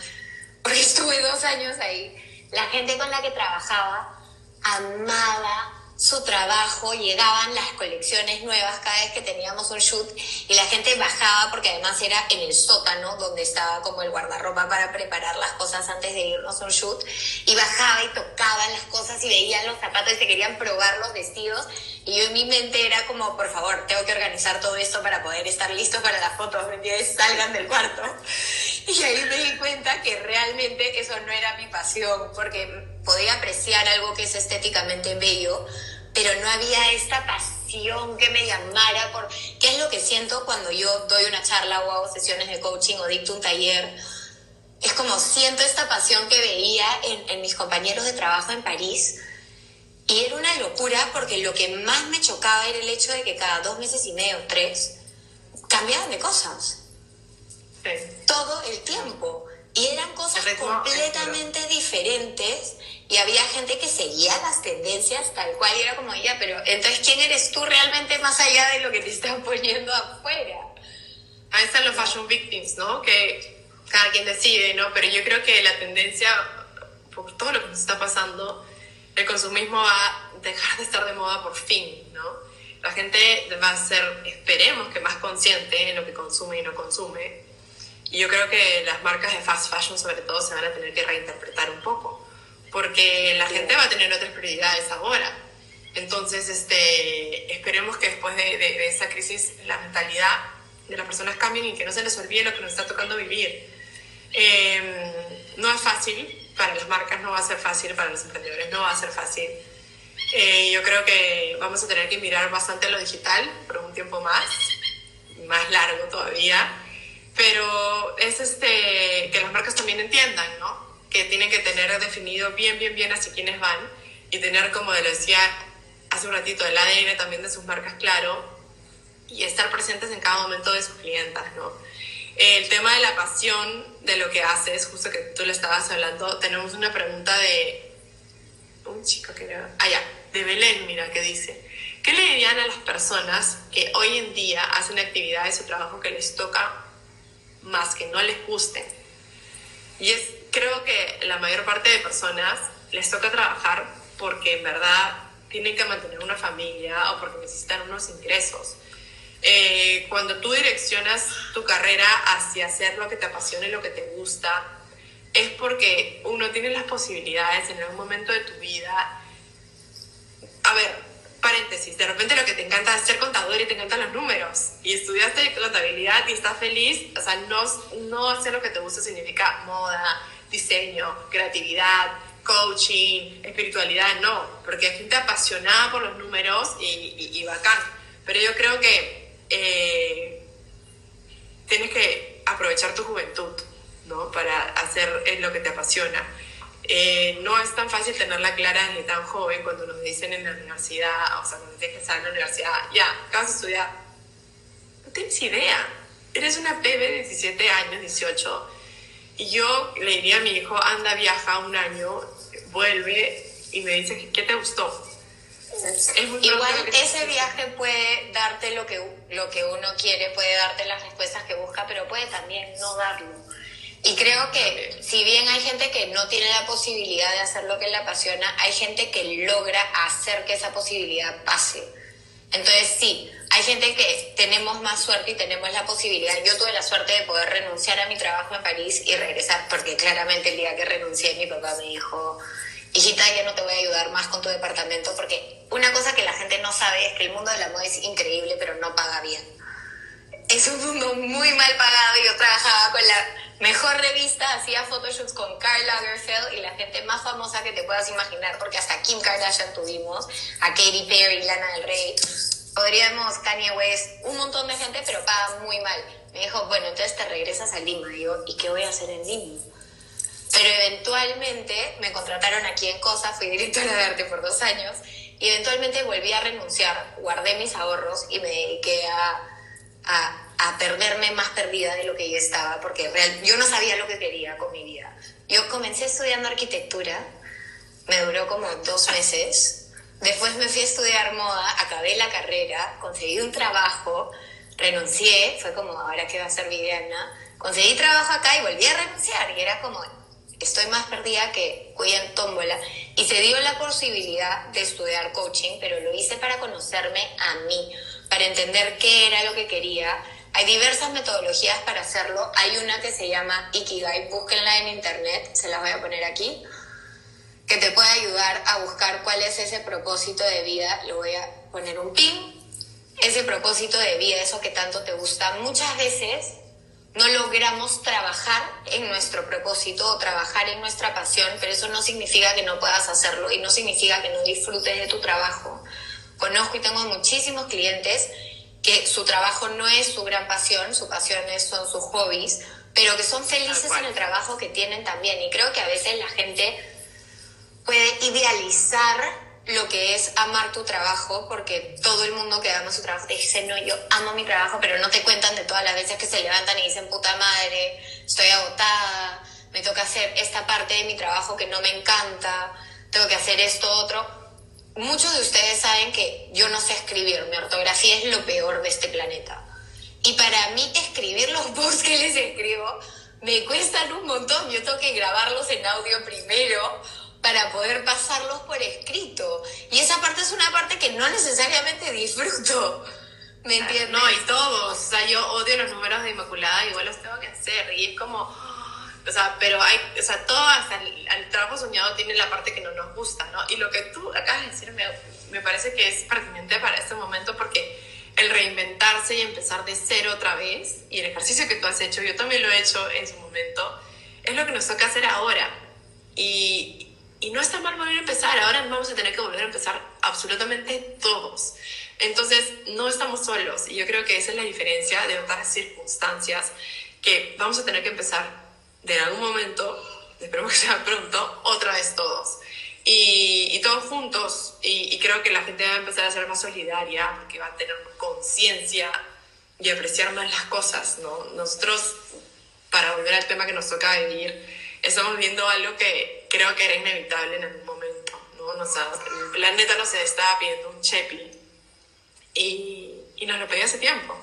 porque estuve dos años ahí. La gente con la que trabajaba amaba su trabajo, llegaban las colecciones nuevas cada vez que teníamos un shoot y la gente bajaba porque además era en el sótano donde estaba como el guardarropa para preparar las cosas antes de irnos a un shoot y bajaba y tocaban las cosas y veían los zapatos y se querían probar los vestidos y yo en mi mente era como, por favor, tengo que organizar todo esto para poder estar listos para las fotos, ¿me Salgan del cuarto. Y ahí me di cuenta que realmente eso no era mi pasión, porque podía apreciar algo que es estéticamente bello, pero no había esta pasión que me llamara por qué es lo que siento cuando yo doy una charla o hago sesiones de coaching o dicto un taller. Es como siento esta pasión que veía en, en mis compañeros de trabajo en París. Y era una locura porque lo que más me chocaba era el hecho de que cada dos meses y medio, tres, cambiaban de cosas. Todo el tiempo. Y eran cosas completamente diferentes y había gente que seguía las tendencias tal cual y era como ella, pero entonces ¿quién eres tú realmente más allá de lo que te están poniendo afuera? Ahí están los fashion victims, ¿no? Que cada quien decide, ¿no? Pero yo creo que la tendencia, por todo lo que nos está pasando, el consumismo va a dejar de estar de moda por fin, ¿no? La gente va a ser, esperemos que más consciente en lo que consume y no consume y yo creo que las marcas de fast fashion sobre todo se van a tener que reinterpretar un poco, porque la gente va a tener otras prioridades ahora. Entonces, este, esperemos que después de, de, esa crisis la mentalidad de las personas cambien y que no se les olvide lo que nos está tocando vivir. Em, no es fácil, para las marcas no va a ser fácil, para los emprendedores no va a ser fácil. Eh, yo creo que vamos a tener que mirar bastante lo digital por un tiempo más, más largo todavía, pero es este, que las marcas también entiendan, ¿no? Que tienen que tener definido bien, bien, bien hacia quiénes van y tener, como decía hace un ratito, el ADN también de sus marcas claro y estar presentes en cada momento de sus clientas, ¿no? El tema de la pasión de lo que haces, justo que tú le estabas hablando, tenemos una pregunta de un chico que era, ah, ya, de Belén, mira, que dice, ¿qué le dirían a las personas que hoy en día hacen actividades o trabajo que les toca más que no les guste? Y es, creo que la mayor parte de personas les toca trabajar porque en verdad tienen que mantener una familia o porque necesitan unos ingresos. Eh, cuando tú direccionas tu carrera hacia hacer lo que te apasiona y lo que te gusta, es porque uno tiene las posibilidades en algún momento de tu vida. A ver, paréntesis, de repente lo que te encanta es ser contador y te encantan los números y estudiaste contabilidad y estás feliz, o sea, no, no hacer lo que te gusta significa moda, diseño, creatividad, coaching, espiritualidad, no, porque hay gente apasionada por los números y, y, y bacán, pero yo creo que eh, tienes que aprovechar tu juventud, ¿no? Para hacer lo que te apasiona. Eh, no es tan fácil tenerla clara desde tan joven cuando nos dicen en la universidad, o sea, cuando tienes que estar en la universidad, ya, acabas de estudiar. No tienes idea. Eres una bebé de 17 años, 18. Y yo le diría a mi hijo, anda, viaja un año, vuelve y me dice, ¿qué te gustó? Igual ese viaje puede darte lo que, lo que uno quiere, puede darte las respuestas que busca, pero puede también no darlo. Y creo que si bien hay gente que no tiene la posibilidad de hacer lo que le apasiona, hay gente que logra hacer que esa posibilidad pase. Entonces sí, hay gente que tenemos más suerte y tenemos la posibilidad. Yo tuve la suerte de poder renunciar a mi trabajo en París y regresar, porque claramente el día que renuncié mi papá me dijo, hijita, ya no te voy a ayudar más con tu departamento, porque una cosa que la gente no sabe es que el mundo de la moda es increíble, pero no paga bien. Es un mundo muy mal pagado. Yo trabajaba con la mejor revista, hacía photoshoots con Karl Lagerfeld y la gente más famosa que te puedas imaginar, porque hasta Kim Kardashian tuvimos, a Katy Perry, Lana del Rey, podríamos, Kanye West, un montón de gente, pero paga muy mal. Me dijo, bueno, entonces te regresas a Lima. Y yo, ¿y qué voy a hacer en Lima? Pero eventualmente me contrataron aquí en Cosa, fui directora de arte por dos años y eventualmente volví a renunciar, guardé mis ahorros y me dediqué a, a, a perderme más perdida de lo que yo estaba, porque real, yo no sabía lo que quería con mi vida. Yo comencé estudiando arquitectura, me duró como dos meses, después me fui a estudiar moda, acabé la carrera, conseguí un trabajo, renuncié, fue como, ahora qué va a ser Viviana, conseguí trabajo acá y volví a renunciar y era como, estoy más perdida que voy en tómbola. Y se dio la posibilidad de estudiar coaching, pero lo hice para conocerme a mí, para entender qué era lo que quería. Hay diversas metodologías para hacerlo. Hay una que se llama Ikigai, búsquenla en internet, se las voy a poner aquí, que te puede ayudar a buscar cuál es ese propósito de vida. Lo voy a poner un pin. Ese propósito de vida, eso que tanto te gusta. Muchas veces no logramos trabajar en nuestro propósito o trabajar en nuestra pasión, pero eso no significa que no puedas hacerlo y no significa que no disfrutes de tu trabajo. Conozco y tengo muchísimos clientes que su trabajo no es su gran pasión, su pasión son sus hobbies, pero que son felices en el trabajo que tienen también. Y creo que a veces la gente puede idealizar lo que es amar tu trabajo, porque todo el mundo que ama su trabajo te dice, no, yo amo mi trabajo, pero no te cuentan de todas las veces que se levantan y dicen, puta madre, estoy agotada, me toca hacer esta parte de mi trabajo que no me encanta, tengo que hacer esto otro. Muchos de ustedes saben que yo no sé escribir, mi ortografía es lo peor de este planeta. Y para mí escribir los posts que les escribo me cuestan un montón, yo tengo que grabarlos en audio primero para poder pasarlos por escrito. Y esa parte es una parte que no necesariamente disfruto. ¿Me entiendes? No, y todos. O sea, yo odio los números de Inmaculada, igual los tengo que hacer. Y es como. O sea, pero hay. O sea, todo hasta el, trabajo soñado tiene la parte que no nos gusta, ¿no? Y lo que tú acabas de decir me, me parece que es pertinente para este momento porque el reinventar equivocarse y empezar de cero otra vez. Y el ejercicio que tú has hecho, yo también lo he hecho en su momento, es lo que nos toca hacer ahora. Y, y no está mal volver a empezar, ahora vamos a tener que volver a empezar absolutamente todos. Entonces, no estamos solos y yo creo que esa es la diferencia de otras circunstancias que vamos a tener que empezar de algún momento, esperemos que sea pronto, otra vez todos. Y, todos juntos, y, creo que la gente va a empezar a ser más solidaria porque va a tener conciencia y apreciar más las cosas, ¿no? Nosotros, para volver al tema que nos toca vivir, estamos viendo algo que creo que era inevitable en algún momento, ¿no? O sea, el planeta nos estaba pidiendo un chepi y, y nos lo pedía hace tiempo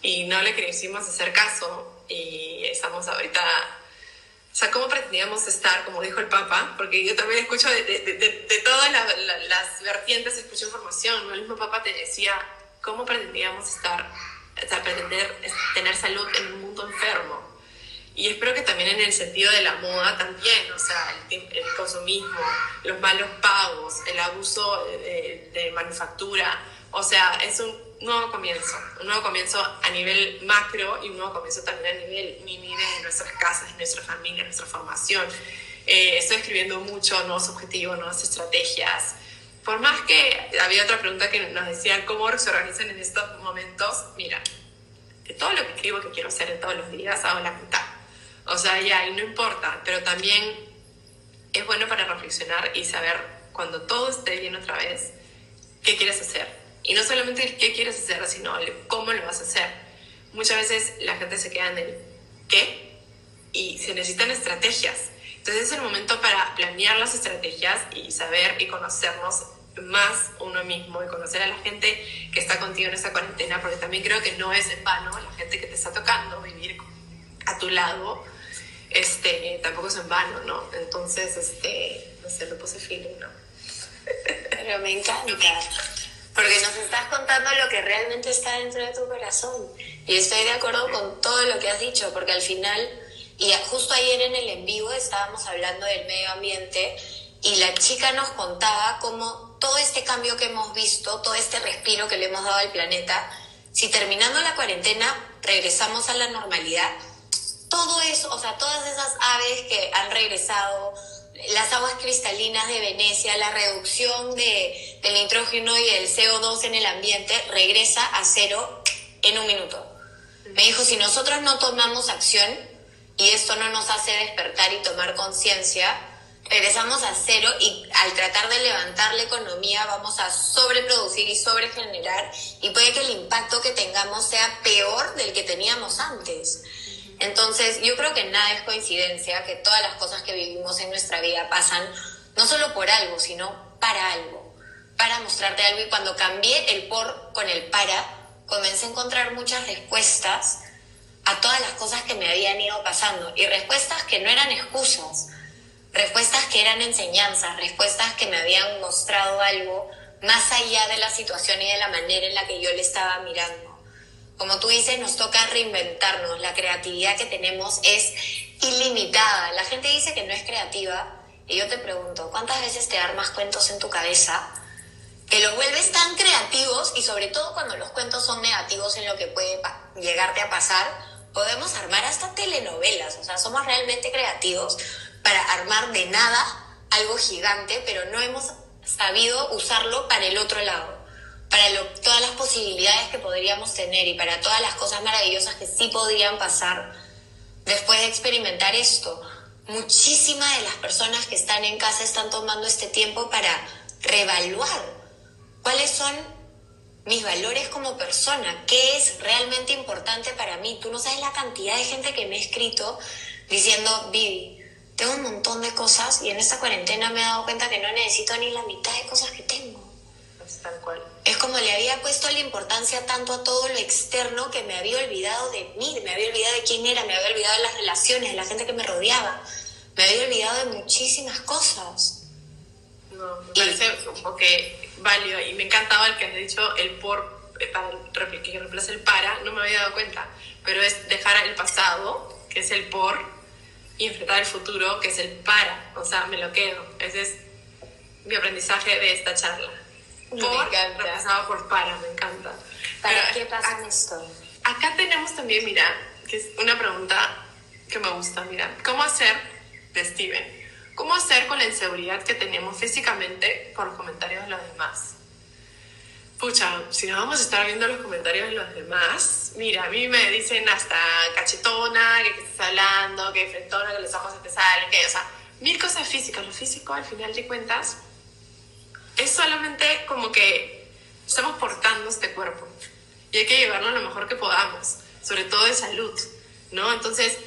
y no le quisimos hacer caso y estamos ahorita, o sea, ¿cómo pretendíamos estar, como dijo el Papa? Porque yo también escucho de, de, de, de todas las, las vertientes, escucho información, el mismo Papa te decía, ¿cómo pretendíamos estar, o sea, pretender tener salud en un mundo enfermo? Y espero que también en el sentido de la moda también, o sea, el, el consumismo, los malos pagos, el abuso de, de manufactura, o sea, es un nuevo comienzo, un nuevo comienzo a nivel macro y un nuevo comienzo también a nivel mini de nuestras casas, de nuestra familia, nuestra formación. Eh, estoy escribiendo mucho nuevos objetivos, nuevas estrategias. Por más que había otra pregunta que nos decían cómo se organizan en estos momentos, mira, de todo lo que escribo que quiero hacer en todos los días, hago la mitad. O sea, ya, y no importa, pero también es bueno para reflexionar y saber cuando todo esté bien otra vez, qué quieres hacer y no solamente el qué quieres hacer, sino el cómo lo vas a hacer. Muchas veces la gente se queda en el qué y se necesitan estrategias. Entonces es el momento para planear las estrategias y saber y conocernos más uno mismo y conocer a la gente que está contigo en esta cuarentena, porque también creo que no es en vano la gente que te está tocando vivir a tu lado, este, tampoco es en vano, ¿no? Entonces, este, no sé, lo puse feeling, ¿no? Pero me encanta. Porque nos estás contando lo que realmente está dentro de tu corazón. Y estoy de acuerdo con todo lo que has dicho, porque al final, y justo ayer en el en vivo estábamos hablando del medio ambiente y la chica nos contaba cómo todo este cambio que hemos visto, todo este respiro que le hemos dado al planeta, si terminando la cuarentena regresamos a la normalidad, todo eso, o sea, todas esas aves que han regresado, las aguas cristalinas de Venecia, la reducción de, del nitrógeno y el CO2 en el ambiente regresa a cero en un minuto. Me dijo, si nosotros no tomamos acción y esto no nos hace despertar y tomar conciencia, regresamos a cero y al tratar de levantar la economía vamos a sobreproducir y sobregenerar y puede que el impacto que tengamos sea peor del que teníamos antes. Entonces, yo creo que nada es coincidencia, que todas las cosas que vivimos en nuestra vida pasan no solo por algo, sino para algo, para mostrarte algo. Y cuando cambié el por con el para, comencé a encontrar muchas respuestas a todas las cosas que me habían ido pasando. Y respuestas que no eran excusas, respuestas que eran enseñanzas, respuestas que me habían mostrado algo más allá de la situación y de la manera en la que yo le estaba mirando como tú dices, nos toca reinventarnos. La creatividad que tenemos es ilimitada. La gente dice que no es creativa y yo te pregunto, ¿cuántas veces te armas cuentos en tu cabeza que los vuelves tan creativos y sobre todo cuando los cuentos son negativos en lo que puede llegarte a pasar, podemos armar hasta telenovelas. O sea, somos realmente creativos para armar de nada algo gigante, pero no hemos sabido usarlo para el otro lado para todas las posibilidades que podríamos tener y para todas las cosas maravillosas que sí podrían pasar después de experimentar esto. Muchísimas de las personas que están en casa están tomando este tiempo para reevaluar cuáles son mis valores como persona, qué es realmente importante para mí. Tú no sabes la cantidad de gente que me ha escrito diciendo, Vivi, tengo un montón de cosas y en esta cuarentena me he dado cuenta que no necesito ni la mitad de cosas que tengo. Es tal cual es como le había puesto la importancia tanto a todo lo externo que me había olvidado de mí, me había olvidado de quién era, me había olvidado de las relaciones, de la gente que me rodeaba, me había olvidado de muchísimas cosas. No, me parece como que válido y me encantaba el que has dicho el por, eh, para, que reemplaza el para, no me había dado cuenta, pero es dejar el pasado, que es el por, y enfrentar el futuro, que es el para, o sea, me lo quedo. Ese es mi aprendizaje de esta charla por, reemplazado por para, me encanta. ¿Para qué pasa en esto? Acá tenemos también, mira, que es una pregunta que me gusta, mira, ¿cómo hacer de Steven? ¿Cómo hacer con la inseguridad que tenemos físicamente por los comentarios de los demás? Pucha, si nos vamos a estar viendo los comentarios de los demás, mira, a mí me dicen hasta cachetona, que, que estás hablando, que frentona, que los ojos se te salen, que, o sea, mil cosas físicas. Lo físico, al final de cuentas, es solamente como que estamos portando este cuerpo y hay que llevarlo lo mejor que podamos, sobre todo de salud, ¿no? Entonces,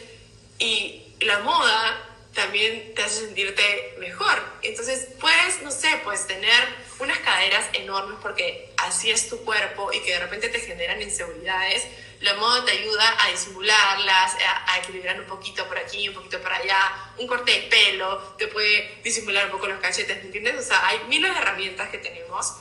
y la moda también te hace sentirte mejor. Entonces, puedes, no sé, pues tener unas caderas enormes porque así es tu cuerpo y que de repente te generan inseguridades. La moda te ayuda a disimularlas, a, a, equilibrar un poquito por aquí, un poquito por allá. Un corte de pelo te puede disimular un poco los cachetes, ¿me entiendes? O sea, hay miles de herramientas que tenemos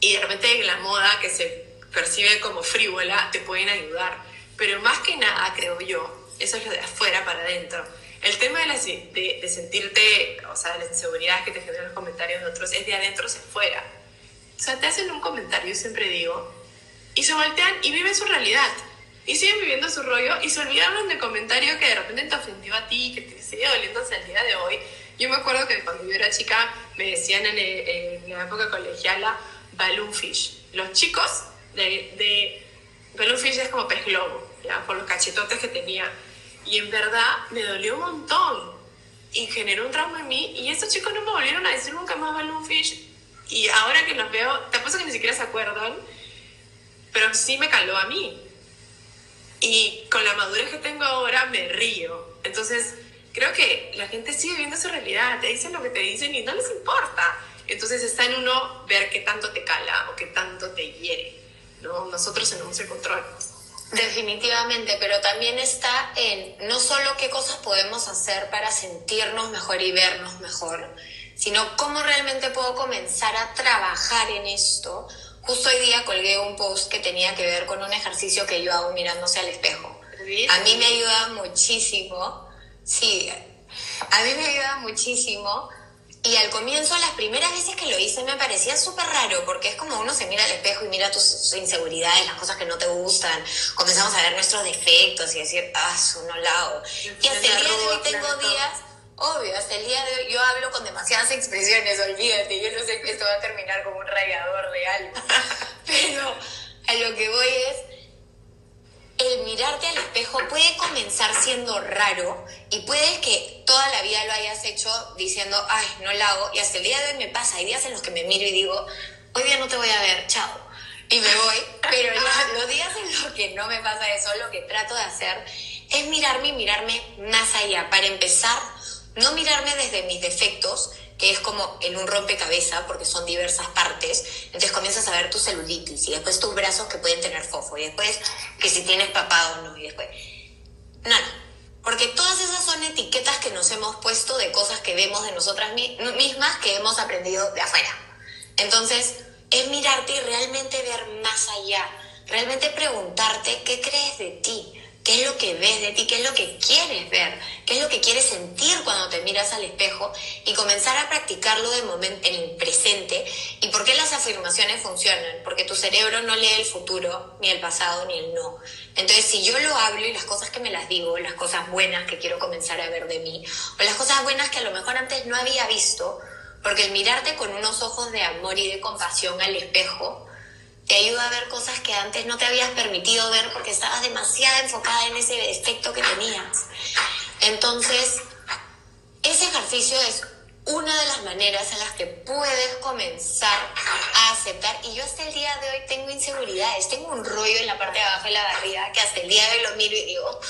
y de repente la moda que se percibe como frívola te pueden ayudar. Pero más que nada, creo yo, eso es lo de afuera para adentro. El tema de, la, de, de, sentirte, o sea, la inseguridad que te generan los comentarios de otros es de adentro hacia afuera. O sea, te hacen un comentario, siempre digo, y se voltean y viven su realidad. Y siguen viviendo su rollo y se olvidaron del comentario que de repente te ofendió a ti, que te sigue doliendo hasta el día de hoy. Yo me acuerdo que cuando yo era chica me decían en, en la época colegiala balloon fish. Los chicos de, de balloon fish es como pez globo, ¿ya? por los cachetotes que tenía. Y en verdad me dolió un montón y generó un trauma en mí. Y estos chicos no me volvieron a decir nunca más balloon fish. Y ahora que los veo, te apuesto que ni siquiera se acuerdan, pero sí me caló a mí. Y con la madurez que tengo ahora me río. Entonces, creo que la gente sigue viendo su realidad, te dicen lo que te dicen y no les importa. Entonces está en uno ver qué tanto te cala o qué tanto te hiere. ¿no? Nosotros tenemos el control. Definitivamente, pero también está en no solo qué cosas podemos hacer para sentirnos mejor y vernos mejor, sino cómo realmente puedo comenzar a trabajar en esto. Justo hoy día colgué un post que tenía que ver con un ejercicio que yo hago mirándose al espejo. A mí me ayuda muchísimo, sí, a mí me ayuda muchísimo y al comienzo, las primeras veces que lo hice, me parecía súper raro, porque es como uno se mira al espejo y mira tus inseguridades, las cosas que no te gustan, comenzamos a ver nuestros defectos y decir, ah, su no lao. Y hasta el día de hoy tengo días, obvio, hasta el día de hoy yo hablo con demasiadas expresiones, olvídate, yo no sé que esto va a terminar como un rayador real. Pero a lo que voy es, el mirarte al espejo puede comenzar siendo raro y puede que toda la vida lo hayas hecho diciendo, ay, no la hago, y hasta el día de hoy me pasa, hay días en los que me miro y digo, hoy día no te voy a ver, chao, y me voy, pero los, los días en los que no me pasa eso, lo que trato de hacer es mirarme y mirarme más allá. Para empezar, no mirarme desde mis defectos, que es como en un rompecabezas, porque son diversas partes, entonces comienzas a ver tu celulitis y después tus brazos que pueden tener fofo y después que si tienes papá o no y después... No, no, porque todas esas son etiquetas que nos hemos puesto de cosas que vemos de nosotras mismas que hemos aprendido de afuera. Entonces, es mirarte y realmente ver más allá, realmente preguntarte qué crees de ti, qué es lo que ves de ti, qué es lo que quieres ver, qué es lo que quieres sentir cuando te miras al espejo y comenzar a practicarlo de momento, en el presente. ¿Y por qué las afirmaciones funcionan? Porque tu cerebro no lee el futuro, ni el pasado, ni el no. Entonces, si yo lo hablo y las cosas que me las digo, las cosas buenas que quiero comenzar a ver de mí, o las cosas buenas que a lo mejor antes no había visto, porque el mirarte con unos ojos de amor y de compasión al espejo, te ayuda a ver cosas que antes no te habías permitido ver porque estabas demasiado enfocada en ese defecto que tenías. Entonces, ese ejercicio es una de las maneras en las que puedes comenzar a aceptar. Y yo hasta el día de hoy tengo inseguridades, tengo un rollo en la parte de abajo de la barriga que hasta el día de hoy lo miro y digo,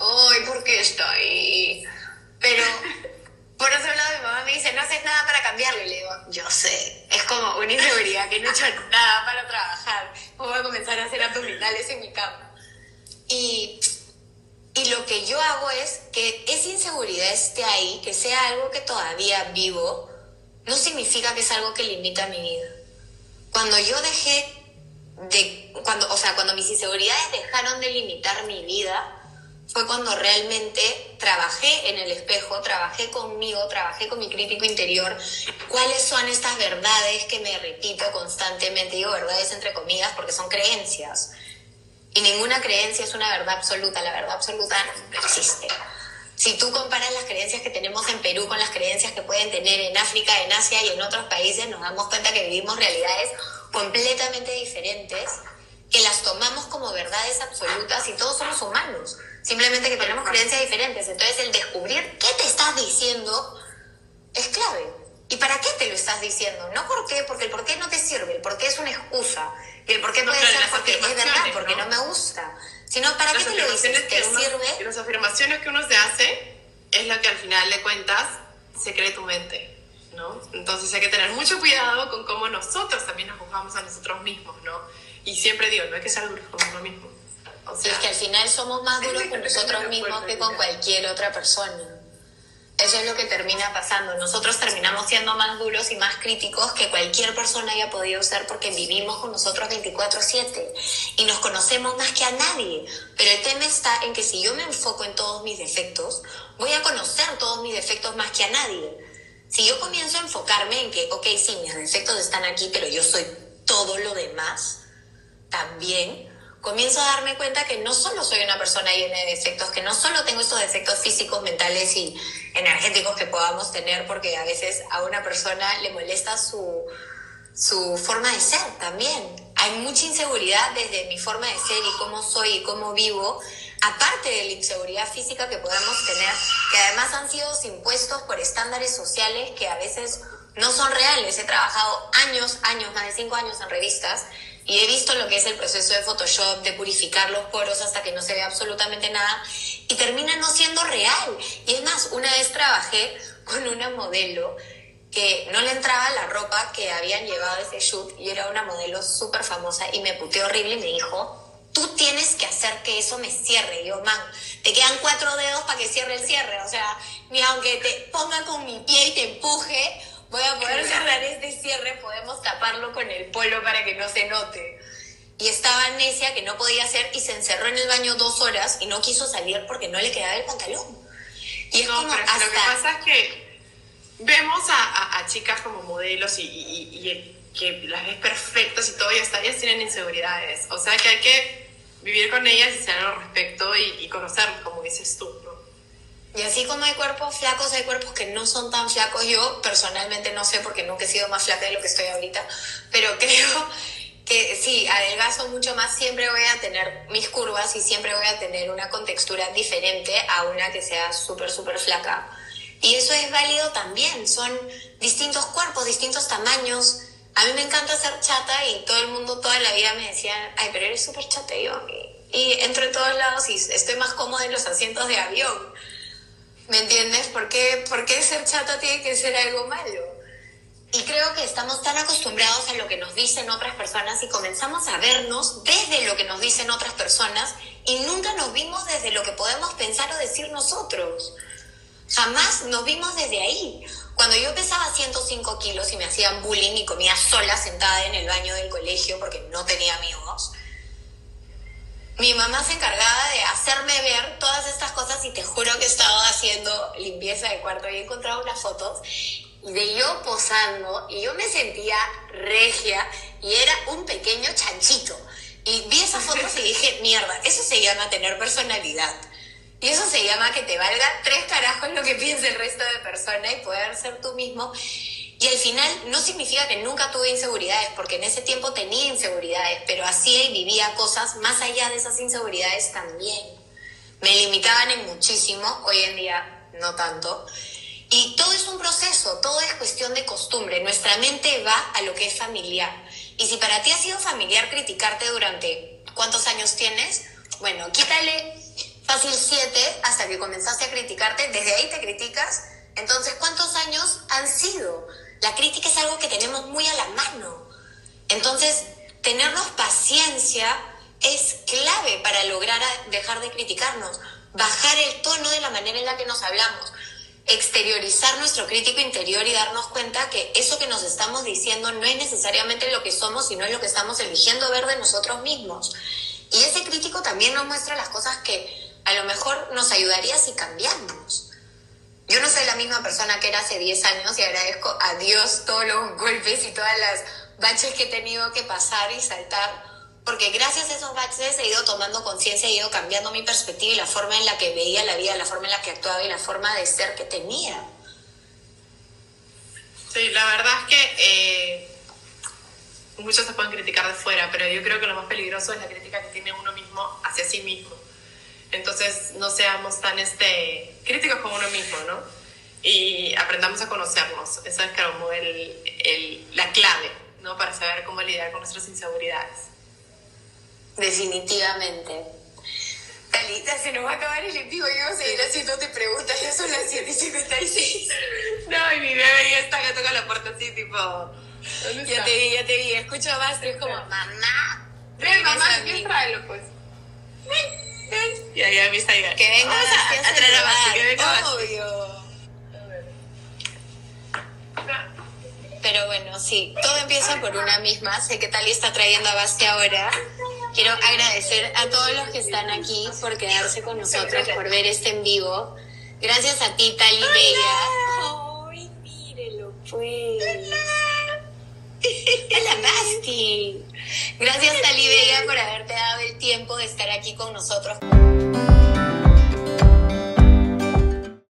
ay, ¿por qué está ahí? Pero por otro lado, mi mamá me dice, no haces nada para cambiarlo. Y le digo, yo sé. Es como una inseguridad que no he hecho comenzar a hacer abdominales en mi cama. Y, y lo que yo hago es que esa inseguridad esté ahí, que sea algo que todavía vivo, no significa que es algo que limita mi vida. Cuando yo dejé de, cuando, o sea, cuando mis inseguridades dejaron de limitar mi vida, fue cuando realmente trabajé en el espejo, trabajé conmigo, trabajé con mi crítico interior, cuáles son estas verdades que me repito constantemente, digo verdades entre comillas porque son creencias. Y ninguna creencia es una verdad absoluta, la verdad absoluta no existe. Si tú comparas las creencias que tenemos en Perú con las creencias que pueden tener en África, en Asia y en otros países, nos damos cuenta que vivimos realidades completamente diferentes, que las tomamos como verdades absolutas y todos somos humanos. Simplemente que tenemos creencias diferentes. Entonces el descubrir qué te estás diciendo es clave. ¿Y para qué te lo estás diciendo? No por qué, porque el por qué no te sirve, el por qué es una excusa. Y el por qué puede ser porque es verdad, porque ¿no? me gusta. Sino, ¿para qué te lo dices? ¿Te sirve? las afirmaciones que uno se hace es lo que al final de cuentas se cree tu mente, ¿no? Entonces hay que tener mucho cuidado con cómo nosotros también nos juzgamos a nosotros mismos, ¿no? Y siempre digo, no hay que ser duros con uno mismo o sea, es que al final somos más duros con nosotros mismos que con cualquier otra persona. Eso es lo que termina pasando. Nosotros terminamos siendo más duros y más críticos que cualquier persona haya podido ser porque vivimos con nosotros 24/7 y nos conocemos más que a nadie. Pero el tema está en que si yo me enfoco en todos mis defectos, voy a conocer todos mis defectos más que a nadie. Si yo comienzo a enfocarme en que, ok, sí, mis defectos están aquí, pero yo soy todo lo demás, también comienzo a darme cuenta que no solo soy una persona llena de defectos, que no solo tengo estos defectos físicos, mentales y energéticos que podamos tener, porque a veces a una persona le molesta su, su forma de ser también. Hay mucha inseguridad desde mi forma de ser y cómo soy y cómo vivo, aparte de la inseguridad física que podemos tener, que además han sido impuestos por estándares sociales que a veces no son reales. He trabajado años, años, más de cinco años en revistas y he visto lo que es el proceso de Photoshop, de purificar los poros hasta que no se ve absolutamente nada y termina no siendo real. Y es más, una vez trabajé con una modelo que no le entraba la ropa que habían llevado ese shoot y era una modelo súper famosa y me puteó horrible y me dijo, tú tienes que hacer que eso me cierre. Y yo, man, te quedan cuatro dedos para que cierre el cierre. O sea, ni aunque te ponga con mi pie y te empuje, voy a poder cerrar este cierre, podemos taparlo con el polo para que no se note. Y estaba necia que no podía hacer y se encerró en el baño dos horas y no quiso salir porque no le quedaba el pantalón. Y es no, como pero lo que pasa es que vemos a, a, chicas como modelos y, y, que las ves perfectas y todo, y hasta ellas tienen inseguridades. O sea que hay que vivir con ellas y saber al respecto y, y conocerlas, como dices tú. Y así como hay cuerpos flacos, hay cuerpos que no son tan flacos. Yo personalmente no sé porque nunca he sido más flaca de lo que estoy ahorita, pero creo que sí, adelgazo mucho más, siempre voy a tener mis curvas y siempre voy a tener una contextura diferente a una que sea súper, súper flaca. Y eso es válido también, son distintos cuerpos, distintos tamaños. A mí me encanta ser chata y todo el mundo toda la vida me decía, ay, pero eres súper chata y yo. Y, entro en todos lados y estoy más cómoda en los asientos de avión ¿Me entiendes? ¿Por qué, ¿Por qué ser chata tiene que ser algo malo? Y creo que estamos tan acostumbrados a lo que nos dicen otras personas y comenzamos a vernos desde lo que nos dicen otras personas y nunca nos vimos desde lo que podemos pensar o decir nosotros. Jamás nos vimos desde ahí. Cuando yo pesaba 105 kilos y me hacían bullying y comía sola sentada en el baño del colegio porque no tenía amigos, mi mamá se encargaba de hacerme ver todas estas cosas y te juro que estaba haciendo limpieza de cuarto y he encontrado unas fotos de yo posando y yo me sentía regia y era un pequeño chanchito. Y vi esas fotos y dije, mierda, eso se llama tener personalidad. Y eso se llama que te valga tres carajos lo que piense el resto de personas y poder ser tú mismo. Y al final no significa que nunca tuve inseguridades, porque en ese tiempo tenía inseguridades, pero hacía y vivía cosas más allá de esas inseguridades también. Me limitaban en muchísimo, hoy en día no tanto. Y todo es un proceso, todo es cuestión de costumbre. Nuestra mente va a lo que es familiar. Y si para ti ha sido familiar criticarte durante cuántos años tienes, bueno, quítale fácil siete hasta que comenzaste a criticarte, desde ahí te criticas. Entonces, ¿cuántos años han sido? La crítica es algo que tenemos muy a la mano. Entonces, tenernos paciencia es clave para lograr dejar de criticarnos, bajar el tono de la manera en la que nos hablamos, exteriorizar nuestro crítico interior y darnos cuenta que eso que nos estamos diciendo no es necesariamente lo que somos, sino es lo que estamos eligiendo ver de nosotros mismos. Y ese crítico también nos muestra las cosas que a lo mejor nos ayudaría si cambiamos. Yo no soy la misma persona que era hace 10 años y agradezco a Dios todos los golpes y todas las baches que he tenido que pasar y saltar, porque gracias a esos baches he ido tomando conciencia, he ido cambiando mi perspectiva y la forma en la que veía la vida, la forma en la que actuaba y la forma de ser que tenía. Sí, la verdad es que eh, muchos se pueden criticar de fuera, pero yo creo que lo más peligroso es la crítica que tiene uno mismo hacia sí mismo. Entonces, no seamos tan este, críticos con uno mismo, ¿no? Y aprendamos a conocernos. Esa es como el, el, la clave, ¿no? Para saber cómo lidiar con nuestras inseguridades. Definitivamente. Talita, se nos va a acabar el envío y vamos a seguir haciéndote preguntas. Ya son las 7 y 56. No, y mi bebé ya está que toca la puerta así, tipo. Ya te vi, ya te vi. Escucho a Bastro, es como, mamá. Ven, mamá, si quieres traerlo, pues. Ya, ya, mi está Que venga Vamos a, a traer a Basti, que venga Basti. Obvio. Pero bueno, sí, todo empieza por una misma. Sé que Tali está trayendo a Basti ahora. Quiero agradecer a todos los que están aquí por quedarse con nosotros, por ver este en vivo. Gracias a ti, Tali Bella. ¡Ay, mírelo, pues! ¡Hola, Basti! Gracias, Tali Bella, por haberte dado el tiempo de estar aquí con nosotros.